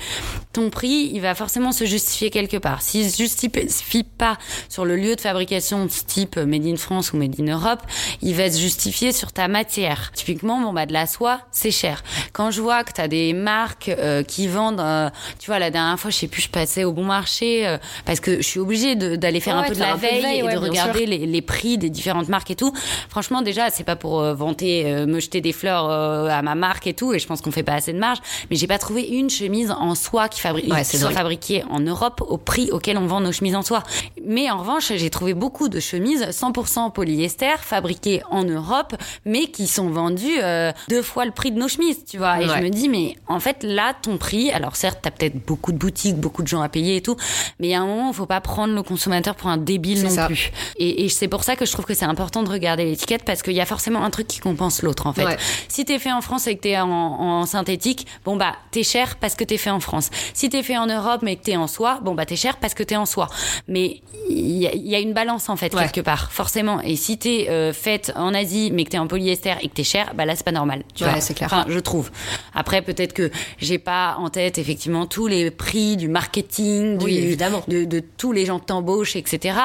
ton prix, il va forcément se justifier quelque part. S'il se justifie pas sur le lieu de fabrication type Made in France ou Made in Europe, il va se justifier sur ta matière. Typiquement, bon bah de la soie, c'est cher. Quand je vois que t'as des marques euh, qui vendent, euh, tu vois, la dernière fois, je sais plus, je passais au bon marché euh, parce que je suis obligée d'aller faire Ouais, un peu de la de veille, et ouais, de regarder les, les prix des différentes marques et tout. Franchement, déjà, c'est pas pour vanter, me jeter des fleurs à ma marque et tout, et je pense qu'on fait pas assez de marge. Mais j'ai pas trouvé une chemise en soie qui, fabri- Ouais, qui c'est soit fabriquée en Europe au prix auquel on vend nos chemises en soie. Mais en revanche, j'ai trouvé beaucoup de chemises 100% polyester fabriquées en Europe, mais qui sont vendues euh, deux fois le prix de nos chemises, tu vois. Et Ouais. je me dis, mais en fait, là, ton prix, alors certes, t'as peut-être beaucoup de boutiques, beaucoup de gens à payer et tout, mais il y a un moment, faut pas prendre le consommateur pour un débile non ça. plus. Et, et c'est pour ça que je trouve que c'est important de regarder l'étiquette parce qu'il y a forcément un truc qui compense l'autre en fait. Ouais. Si t'es fait en France et que t'es en, en synthétique, bon bah t'es cher parce que t'es fait en France. Si t'es fait en Europe mais que t'es en soie, bon bah t'es cher parce que t'es en soie. Mais il y, y a une balance en fait Ouais. quelque part, forcément. Et si t'es euh, faite en Asie mais que t'es en polyester et que t'es cher, bah là c'est pas normal. Tu Ouais, vois. c'est clair. Enfin, je trouve. Après peut-être que j'ai pas en tête effectivement tous les prix du marketing, Oui, du- évidemment. de, de tous les gens que t'embauches, etc.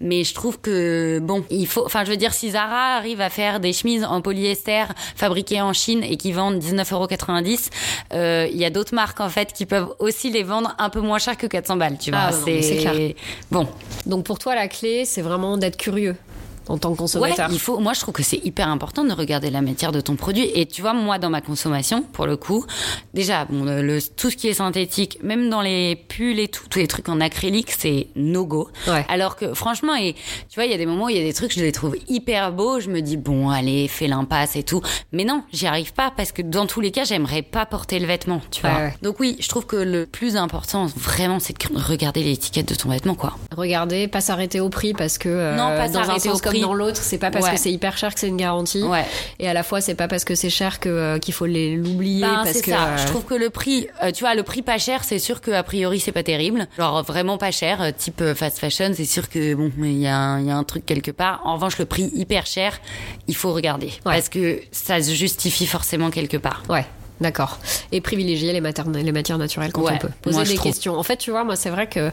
Mais je trouve que bon, il faut. Enfin, je veux dire, si Zara arrive à faire des chemises en polyester fabriquées en Chine et qui vendent 19,90 euros, il y a d'autres marques en fait qui peuvent aussi les vendre un peu moins cher que 400 balles. Tu vois, Ah, c'est clair. bon. Donc pour toi, la clé, c'est vraiment d'être curieux. En tant que Ouais, consommateur. il faut. Moi, je trouve que c'est hyper important de regarder la matière de ton produit. Et tu vois, moi, dans ma consommation, pour le coup, déjà, bon, le, tout ce qui est synthétique, même dans les pulls et tout, tous les trucs en acrylique, c'est no go. Ouais. Alors que, franchement, et tu vois, il y a des moments où il y a des trucs, je les trouve hyper beaux. Je me dis, bon, allez, fais l'impasse et tout. Mais non, j'y arrive pas parce que dans tous les cas, j'aimerais pas porter le vêtement, tu vois. Ouais, ouais. Donc oui, je trouve que le plus important, vraiment, c'est de regarder l'étiquette de ton vêtement, quoi. Regardez, pas s'arrêter au prix parce que euh, Non, pas dans un s'arrêter sens comme prix. dans l'autre, c'est pas parce Ouais. que c'est hyper cher que c'est une garantie. Ouais. Et à la fois, c'est pas parce que c'est cher que euh, qu'il faut l'oublier Ben, parce que ça. euh, Je trouve que le prix, euh, tu vois, le prix pas cher, c'est sûr que a priori c'est pas terrible. Genre vraiment pas cher, type fast fashion, c'est sûr que bon, il y, a un- il y a un truc quelque part. En revanche, le prix hyper cher, il faut regarder parce que ça se justifie forcément quelque part. Ouais. D'accord. Et privilégier les, matières naturelles quand Ouais, on peut. Poser moi, des trouve. questions. En fait, tu vois, moi, c'est vrai que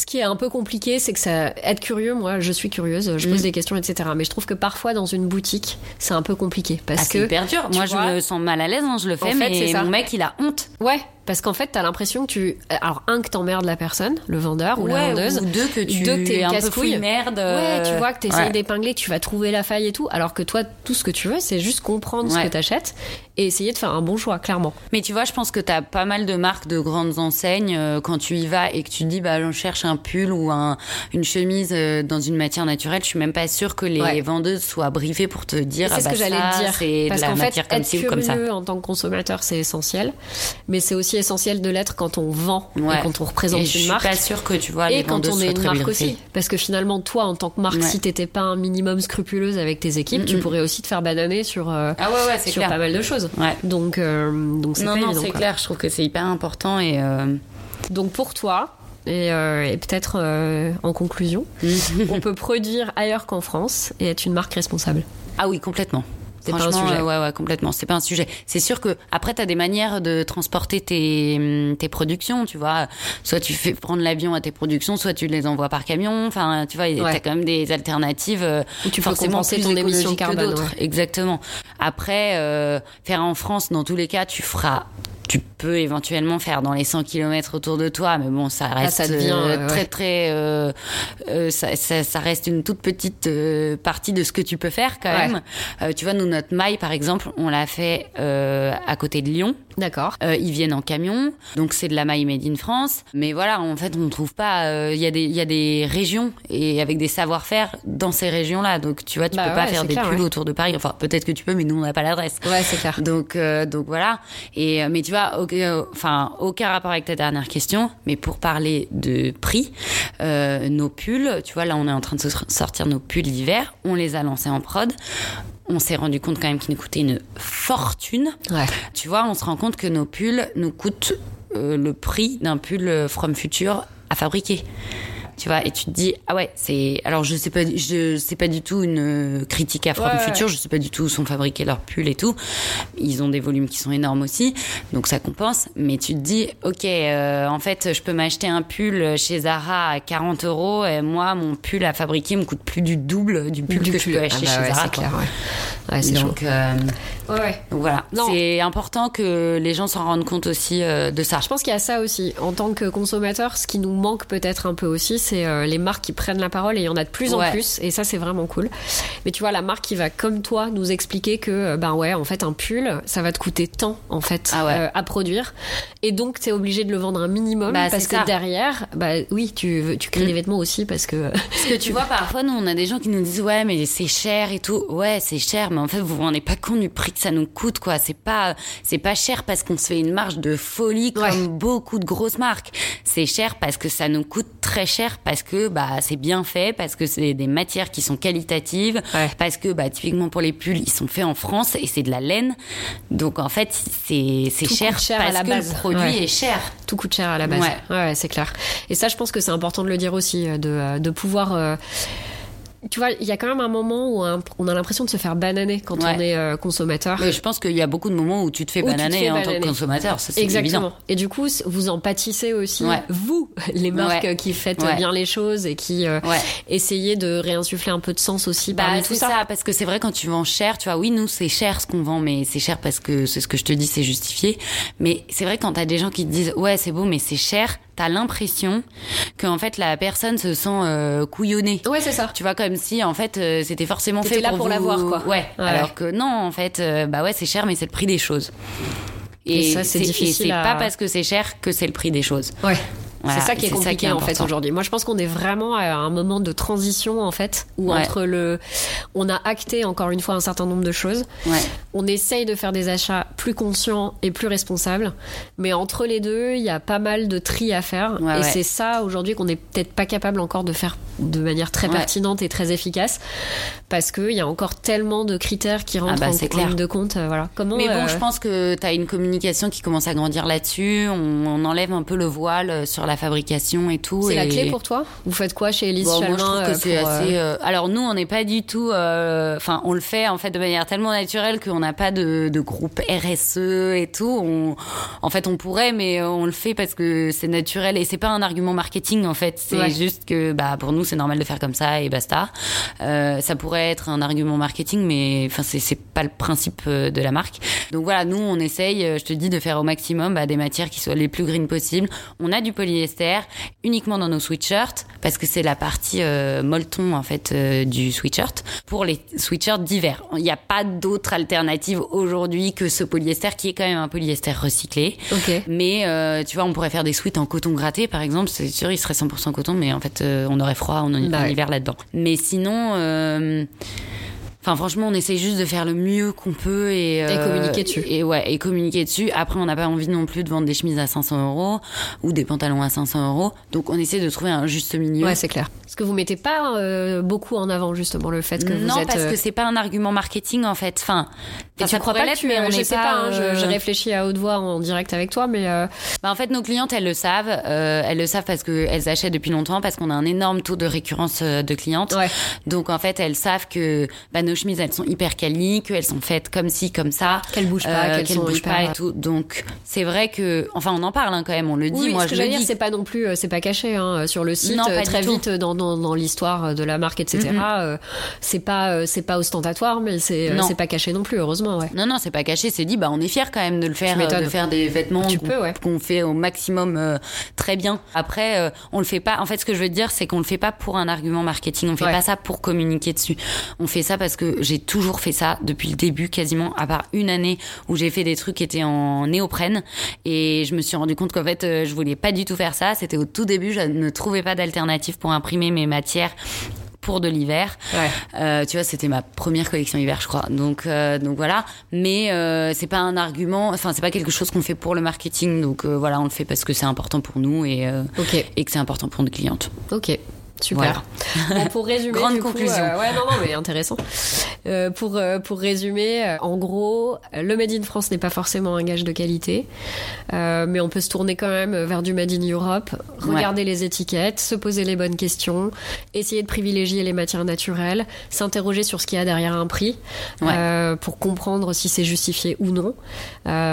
ce qui est un peu compliqué, c'est que ça, être curieux, moi, je suis curieuse, je pose Mm. des questions, etc. Mais je trouve que parfois, dans une boutique, c'est un peu compliqué. Parce Ah, c'est que. hyper dur. Moi, vois, je me sens mal à l'aise, hein, je le fais, En fait, mais mon mec, il a honte. Ouais, parce qu'en fait, t'as l'impression que tu. Alors, un, que t'emmerdes la personne, le vendeur ou la Ouais, vendeuse. ou deux que tu Deux, que es un peu fouille merde. Ouais, tu vois que t'essayes ouais. d'épingler, que tu vas trouver la faille et tout. Alors que toi, tout ce que tu veux, c'est juste comprendre ce Ouais. que t'achètes et essayer de faire un bon choix, clairement. Mais tu vois, je pense que tu as pas mal de marques de grandes enseignes euh, quand tu y vas et que tu dis bah j'en cherche un pull ou un, une chemise euh, dans une matière naturelle, je suis même pas sûre que les Ouais. vendeuses soient briefées pour te dire C'est ah ce bah que j'allais dire. c'est de Parce la fait, matière comme ci ou comme ça. en tant que consommateur, c'est essentiel. Mais c'est aussi essentiel de l'être quand on vend Ouais. et quand on représente Et je une suis marque. pas sûre que tu vois les et quand vendeuses on est une marque briefées. aussi. Parce que finalement, toi, en tant que marque, Ouais. si t'étais pas un minimum scrupuleuse avec tes équipes, Mm, tu pourrais aussi te faire bananer sur, euh, Ah sur clair. pas mal de choses. Donc, euh, donc c'est Non non, c'est clair, je trouve que c'est hyper important et euh, Donc pour toi, et, euh, et peut-être euh, en conclusion, on peut produire ailleurs qu'en France et être une marque responsable. Ah oui, complètement. C'est pas un sujet. Ouais, ouais, complètement. C'est pas un sujet. C'est sûr que après, t'as des manières de transporter tes, hum, tes productions, tu vois. Soit tu fais prendre l'avion à tes productions, soit tu les envoies par camion. Enfin, tu vois, Ouais. t'as quand même des alternatives. euh, Où tu peux compenser ton émission carbone, d'autres. ouais. Exactement. Après, euh, faire en France, dans tous les cas, tu feras. Tu peux éventuellement faire dans les 100 km autour de toi, mais bon, ça reste ça devient, euh, très ouais. très. euh, euh, ça, ça, ça reste une toute petite euh, partie de ce que tu peux faire quand Ouais. même. Euh, tu vois, nous, notre maille, par exemple, on l'a fait euh, à côté de Lyon. D'accord. Euh, ils viennent en camion, donc c'est de la maille made in France. Mais voilà, en fait, on ne trouve pas. euh, Il y a des, y a des régions et avec des savoir-faire dans ces régions-là. Donc tu vois, tu Bah peux pas faire des clair, pulls ouais. autour de Paris. Enfin, peut-être que tu peux, mais nous, on n'a pas l'adresse. Ouais, c'est clair. Donc, euh, donc voilà. Et mais tu vois, aucun, enfin aucun rapport avec ta dernière question. Mais pour parler de prix, nos pulls, tu vois, là on est en train de sortir nos pulls d'hiver. On les a lancés en prod. On s'est rendu compte quand même qu'ils nous coûtaient une fortune. Ouais. Tu vois, on se rend compte que nos pulls nous coûtent euh, le prix d'un pull euh, From Future à fabriquer. Tu vois, et tu te dis ah ouais, c'est alors je sais pas je c'est pas du tout une euh, critique à From Ouais, ouais. Future, je sais pas du tout où sont fabriqués leurs pulls et tout. Ils ont des volumes qui sont énormes aussi, donc ça compense. Mais tu te dis, ok, euh, en fait, je peux m'acheter un pull chez Zara à 40 euros, et moi, mon pull à fabriquer me coûte plus du double du pull Du que je peux acheter Ah bah chez ouais, Zara. Ouais. Chaud. Euh, Ouais, ouais. donc voilà, c'est important que les gens s'en rendent compte aussi euh, de ça. Je pense qu'il y a ça aussi. En tant que consommateur, ce qui nous manque peut-être un peu aussi, c'est euh, les marques qui prennent la parole et il y en a de plus en plus. Et ça, c'est vraiment cool. Mais tu vois, la marque qui va, comme toi, nous expliquer que, ben ouais, en fait, un pull, ça va te coûter tant, en fait, Ah ouais. à produire. Et donc, t'es obligé de le vendre un minimum Bah, parce que ça. derrière, bah oui, tu, tu crées Mm. des vêtements aussi parce que. Parce que tu vois, parfois, nous, on a des gens qui nous disent, ouais, mais c'est cher et tout. Ouais, c'est cher, mais en fait, vous vous rendez pas compte du prix que ça nous coûte, quoi. C'est pas, c'est pas cher parce qu'on se fait une marge de folie comme Ouais. beaucoup de grosses marques. C'est cher parce que ça nous coûte très cher parce que, bah, c'est bien fait, parce que c'est des matières qui sont qualitatives, Ouais. parce que, bah, typiquement pour les pulls, ils sont faits en France et c'est de la laine. Donc, en fait, c'est, c'est cher, à la que base. le produit Ouais. est cher. tout coûte cher à la base. Ouais. Ouais, c'est clair. Et ça, je pense que c'est important de le dire aussi, euh, de, euh, de pouvoir. euh, Tu vois, il y a quand même un moment où un- on a l'impression de se faire bananer quand Ouais. on est euh, consommateur. Mais je pense qu'il y a beaucoup de moments où tu te fais bananer en tant que consommateur. Ça, Exactement. évident. Et du coup, vous en pâtissez aussi, Ouais. vous, les marques Ouais. qui faites bien les choses et qui euh, essayez de réinsuffler un peu de sens aussi Bah, parmi tout ça. parce que c'est vrai quand tu vends cher, tu vois, oui, nous c'est cher ce qu'on vend, mais c'est cher parce que c'est ce que je te dis, c'est justifié. Mais c'est vrai quand t'as des gens qui te disent, ouais, c'est beau, mais c'est cher, t'as l'impression que en fait la personne se sent euh, couillonnée. Ouais, c'est ça. Tu vois comme si en fait euh, c'était forcément T'étais fait là pour pour vous- l'avoir, quoi. Ouais. Ouais. Alors que non, en fait, euh, bah ouais, c'est cher, mais c'est le prix des choses. Et ça, c'est et difficile c'est à- pas parce que c'est cher que c'est le prix des choses. Ouais. Voilà, c'est ça qui est c'est compliqué qui est en fait aujourd'hui. Moi, je pense qu'on est vraiment à un moment de transition en fait, où Ouais. entre le, on a acté encore une fois un certain nombre de choses. Ouais. On essaye de faire des achats plus conscients et plus responsables, mais entre les deux, il y a pas mal de tri à faire. Ouais, et ouais. c'est ça aujourd'hui qu'on n'est peut-être pas capable encore de faire de manière très Ouais. pertinente et très efficace, parce qu'il y a encore tellement de critères qui rentrent bah, en, clair. ligne de compte. euh, Voilà. Comment Mais bon, euh, je pense que tu as une communication qui commence à grandir là-dessus. On, on enlève un peu le voile sur la fabrication et tout. c'est la clé pour toi? Vous faites quoi chez Elise Bon, moi, je Chalmin, trouve que euh, c'est pour, euh, assez. euh, Alors nous, on n'est pas du tout. euh, Enfin, on le fait en fait de manière tellement naturelle qu'on n'a pas de, de groupe RSE et tout. On, en fait, on pourrait, mais on le fait parce que c'est naturel et c'est pas un argument marketing en fait. C'est Ouais. juste que bah pour nous, c'est normal de faire comme ça et basta. Euh, ça pourrait être un argument marketing, mais enfin, c'est c'est pas le principe euh, de la marque. Donc voilà, nous, on essaye, euh, je te dis, de faire au maximum bah, des matières qui soient les plus green possibles. On a du polyester uniquement dans nos sweatshirts parce que c'est la partie euh, molleton en fait euh, du sweatshirt pour les sweatshirts d'hiver. Il n'y a pas d'autre alternative aujourd'hui que ce polyester qui est quand même un polyester recyclé. Ok. Mais euh, tu vois, on pourrait faire des sweats en coton gratté, par exemple. C'est sûr, il serait 100% coton, mais en fait, euh, on aurait froid en, en Bah ouais. hiver là-dedans. Mais sinon, euh, enfin, franchement, on essaie juste de faire le mieux qu'on peut et, euh, communiquer dessus. Et ouais, et communiquer dessus. Après, on n'a pas envie non plus de vendre des chemises à 500 euros ou des pantalons à 500 euros. Donc, on essaie de trouver un juste milieu. Ouais, c'est clair. Parce que vous mettez pas euh, beaucoup en avant justement le fait que non, vous êtes. parce euh, que c'est pas un argument marketing en fait. Enfin, et tu ça crois pas que tu, mais on je sais pas. pas, hein, je, euh, je réfléchis à haute voix en direct avec toi, mais euh, Bah, en fait, nos clientes, elles le savent. Euh, elles le savent parce qu'elles achètent depuis longtemps, parce qu'on a un énorme taux de récurrence de clientes. Ouais. Donc, en fait, elles savent que bah, nos chemises, elles sont hyper quali, qu'elles sont faites comme ci, comme ça. Qu'elles bougent pas, euh, qu'elles sont bougent hyper- pas et tout. Donc, c'est vrai que... Enfin, on en parle hein, quand même, on le dit. oui, Moi, ce que je le j'allais dire, dis. c'est pas non plus, euh, c'est pas caché hein, sur le site. Non, pas euh, très vite euh, dans, dans, dans l'histoire de la marque, etc. euh, c'est pas, euh, c'est pas ostentatoire, mais c'est, euh, c'est pas caché non plus, heureusement, ouais. Non, non, c'est pas caché. C'est dit, bah, on est fiers quand même de le faire, euh, de faire des vêtements qu'on ouais. qu'on fait au maximum euh, très bien. Après, euh, on le fait pas. En fait, ce que je veux dire, c'est qu'on le fait pas pour un argument marketing. On fait Ouais. pas ça pour communiquer dessus. On fait ça parce que j'ai toujours fait ça depuis le début, quasiment, à part une année où j'ai fait des trucs qui étaient en néoprène. Et je me suis rendu compte qu'en fait, euh, je voulais pas du tout faire ça. C'était au tout début. Je ne trouvais pas d'alternative pour imprimer mes matières pour de l'hiver. Ouais. Euh, tu vois, c'était ma première collection hiver, je crois. Donc, euh, donc voilà. Mais euh, c'est pas un argument. Enfin, c'est pas quelque chose qu'on fait pour le marketing. Donc voilà, on le fait parce que c'est important pour nous et et que c'est important pour nos clientes. ok. Super. Bon, pour résumer, Grande coup, conclusion. euh, ouais, non, non, mais intéressant. Euh, pour euh, pour résumer, en gros, le Made in France n'est pas forcément un gage de qualité, mais on peut se tourner quand même vers du Made in Europe, regarder les étiquettes, se poser les bonnes questions, essayer de privilégier les matières naturelles, s'interroger sur ce qu'il y a derrière un prix, Ouais. pour comprendre si c'est justifié ou non.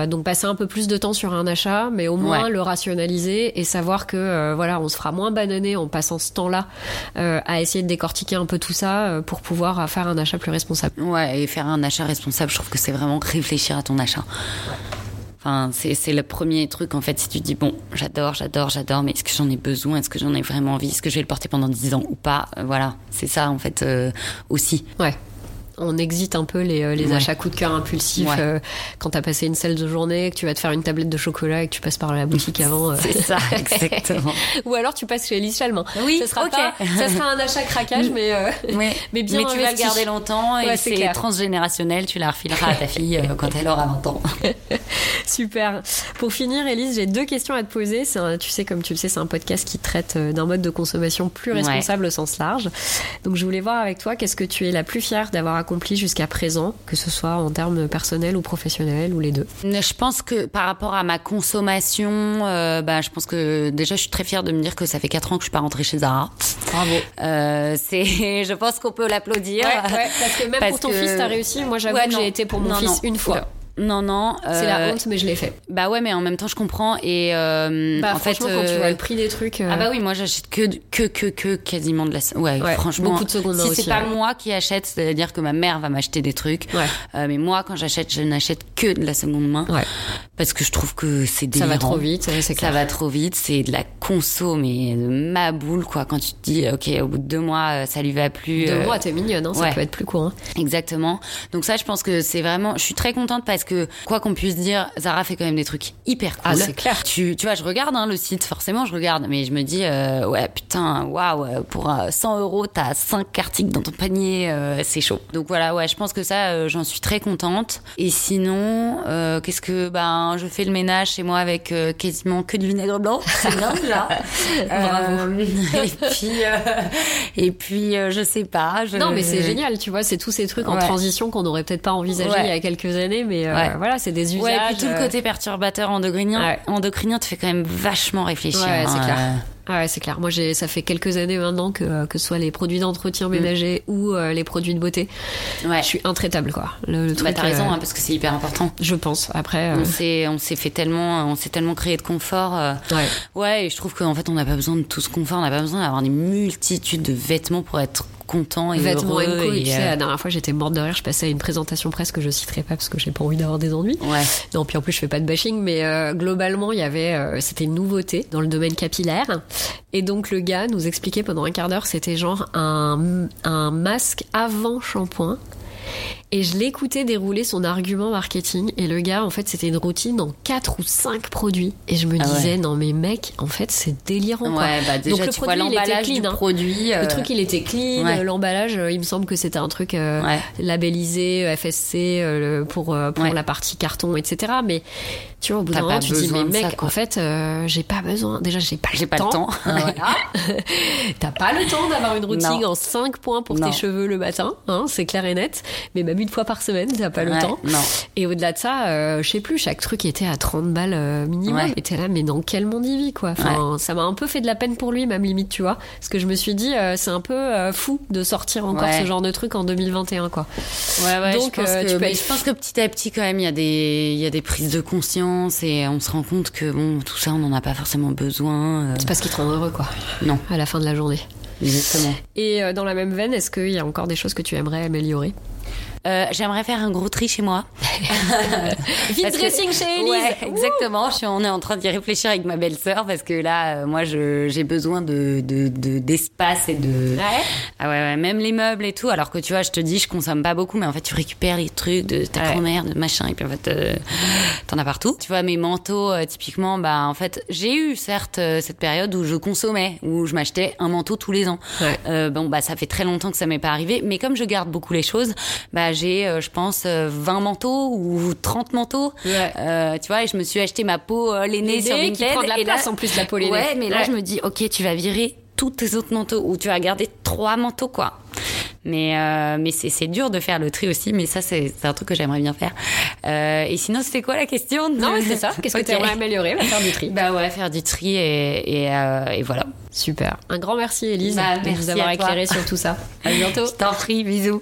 Donc passer un peu plus de temps sur un achat, mais au moins Ouais. le rationaliser et savoir que voilà, on se fera moins bananer en passant ce temps-là à essayer de décortiquer un peu tout ça euh, pour pouvoir euh, faire un achat plus responsable. Ouais, et faire un achat responsable, je trouve que c'est vraiment réfléchir à ton achat. Enfin, c'est le premier truc en fait. Si tu dis bon, j'adore, j'adore, j'adore, mais est-ce que j'en ai besoin? Est-ce que j'en ai vraiment envie? Est-ce que je vais le porter pendant 10 ans ou pas? Euh, Voilà, c'est ça en fait euh, aussi. Ouais. On exite un peu les, euh, les Ouais. achats coup de cœur impulsifs Ouais. euh, quand t'as passé une selle de journée, que tu vas te faire une tablette de chocolat et que tu passes par la boutique avant. euh. C'est ça, exactement. Ou alors tu passes chez Elise Chalmin. Oui, ça sera pas, ça sera un achat craquage, mais euh, Ouais. Mais bien tu vas le investi. garder longtemps et c'est transgénérationnel. Tu la refileras à ta fille euh, quand elle aura 20 ans. Super. Pour finir, Elise, j'ai deux questions à te poser. Un- tu sais, comme tu le sais, c'est un podcast qui traite d'un mode de consommation plus responsable au sens large. Donc, je voulais voir avec toi, qu'est-ce que tu es la plus fière d'avoir accompli jusqu'à présent, que ce soit en termes personnels ou professionnels ou les deux. Je pense que par rapport à ma consommation, euh, bah, je pense que déjà je suis très fière de me dire que ça fait 4 ans que je suis pas rentrée chez Zara. Bravo. Euh, c'est, je pense qu'on peut l'applaudir. Ouais, ouais, parce que même Parce pour ton que- fils, t'as réussi. Moi, j'avoue Ouais, que j'ai été pour mon Non, fils non. une fois. Non, non. C'est la euh, honte, mais je l'ai fait. Bah ouais, mais en même temps je comprends et euh, Bah, en fait. franchement, quand tu euh, vois le prix des trucs. euh, Ah bah oui, moi j'achète que que que que quasiment de la ouais, Ouais, franchement beaucoup de seconde main si c'est pas ouais. moi qui achète, c'est-à-dire que ma mère va m'acheter des trucs. Ouais. Euh, mais moi quand j'achète, je n'achète que de la seconde main Ouais. parce que je trouve que c'est Ça délirant. va trop vite, c'est Ça clair. va trop vite, c'est de la conso, mais de ma boule, quoi. Quand tu te dis, ok, au bout de deux mois, euh, ça lui va plus. Deux euh, mois, t'es mignonne, hein, ça peut être plus court. hein. Exactement. Donc ça, je pense que c'est vraiment. Je suis très contente parce que quoi qu'on puisse dire, Zara fait quand même des trucs hyper cool. Ah, c'est clair. Tu, tu vois, je regarde hein, le site. Forcément, je regarde, mais je me dis, euh, ouais, putain, waouh, euh, pour euh, 100 euros, t'as 5 articles dans ton panier, euh, c'est chaud. Donc voilà, ouais, je pense que ça, euh, j'en suis très contente. Et sinon, euh, qu'est-ce que, ben, je fais le ménage chez moi avec euh, quasiment que du vinaigre blanc. C'est bien déjà. Euh, et puis, euh, et puis, euh, je sais pas. Je... Non, mais c'est génial, tu vois, c'est tous ces trucs en Ouais. transition qu'on n'aurait peut-être pas envisagé Ouais. il y a quelques années, mais euh, Ouais. voilà, c'est des usages. Ouais, et puis tout le euh, côté perturbateur endocrinien, Ouais. endocrinien te fait quand même vachement réfléchir. Ouais, c'est hein, clair. euh. Ah ouais, c'est clair. Moi, j'ai, ça fait quelques années maintenant que que ce soit les produits d'entretien ménager ou euh, les produits de beauté, Mm. Ouais. je suis intraitable quoi. Le, le Bah, t'as raison, euh, hein, parce que c'est hyper important. Je pense. Après. euh, On s'est, on s'est fait tellement, on s'est tellement créé de confort. euh, ouais. Ouais, et je trouve qu'en fait, on n'a pas besoin de tout ce confort, on n'a pas besoin d'avoir des multitudes de vêtements pour être content et Vêtements heureux. Co, et et, tu sais, euh, la dernière fois, j'étais morte de rire. Je passais à une présentation presse que je citerai pas parce que j'ai pas envie d'avoir des ennuis. Ouais. Non, puis en plus, je fais pas de bashing, mais euh, globalement, il y avait, euh, c'était une nouveauté dans le domaine capillaire. Et donc, le gars nous expliquait pendant un quart d'heure, c'était genre un, un masque avant shampoing. Et je l'écoutais dérouler son argument marketing. Et le gars, en fait, c'était une routine en quatre ou cinq produits. Et je me Ah ouais. disais, non mais mec, en fait, c'est délirant. quoi. Ouais, bah déjà, Donc, le tu vois produit, était l'emballage du hein. produit. euh, Le truc, il était clean. ouais. L'emballage, euh, il me semble que c'était un truc euh, Ouais. labellisé FSC le- pour pour la partie carton, etc. Mais tu vois, au bout d'un moment, tu te dis, mais mec, ça, en fait, euh, j'ai pas besoin. Déjà, j'ai pas, J'ai le pas le temps. temps. Voilà. T'as pas le temps d'avoir une routine Non. en 5 points pour Non. tes cheveux le matin, hein, c'est clair et net. Mais même une fois par semaine, t'as pas le temps. non. Et au-delà de ça, euh, je sais plus, chaque truc était à 30 balles euh, minimum. Ouais. Et t'es là, mais dans quel monde il vit, quoi? Enfin, ça m'a un peu fait de la peine pour lui, même limite, tu vois. Parce que je me suis dit, euh, c'est un peu euh, fou de sortir encore ce genre de truc en 2021, quoi. Ouais, ouais, Donc, je pense, que, tu peux je pense que petit à petit, quand même, il y a des, y a des prises de conscience et on se rend compte que bon, tout ça, on n'en a pas forcément besoin. C'est parce qu'il te rend heureux, quoi. Non. À la fin de la journée. Exactement. Et dans la même veine, est-ce qu'il y a encore des choses que tu aimerais améliorer? Euh, J'aimerais faire un gros tri chez moi. Vite que- dressing chez Elise Ouais, exactement. Je suis, on est en train d'y réfléchir avec ma belle-sœur parce que là, euh, moi, j'ai besoin de de- de- d'espace et de. Ah ouais, ouais, même les meubles et tout. Alors que tu vois, je te dis, je consomme pas beaucoup, mais en fait, tu récupères les trucs de ta Ouais. grand-mère, de machin, et puis en fait, euh, t'en as partout. Tu vois, mes manteaux, euh, typiquement, bah, en fait, j'ai eu certes cette période où je consommais, où je m'achetais un manteau tous les ans. Ouais. Bon, bah, ça fait très longtemps que ça m'est pas arrivé, mais comme je garde beaucoup les choses, bah, j'ai, je pense, euh, 20 manteaux ou 30 manteaux. Ouais. Euh, tu vois, et je me suis acheté ma peau euh, l'aînée sur Vinted. qui prend de la et là- en plus, la peau l'aînée. Ouais, mais là, Ouais. je me dis, ok, tu vas virer tous tes autres manteaux ou tu vas garder trois manteaux, quoi. Mais euh, mais c'est c'est dur de faire le tri aussi, mais ça c'est un truc que j'aimerais bien faire. Euh, et sinon c'était quoi la question Non, mais c'est ça. Qu'est-ce que tu aimerais améliorer? Va faire du tri. Bah ouais, faire du tri et et, euh, et voilà. Super. Un grand merci, Elise, Bah, de merci nous avoir éclairé sur tout ça. À bientôt. Je t'en prie, bisous.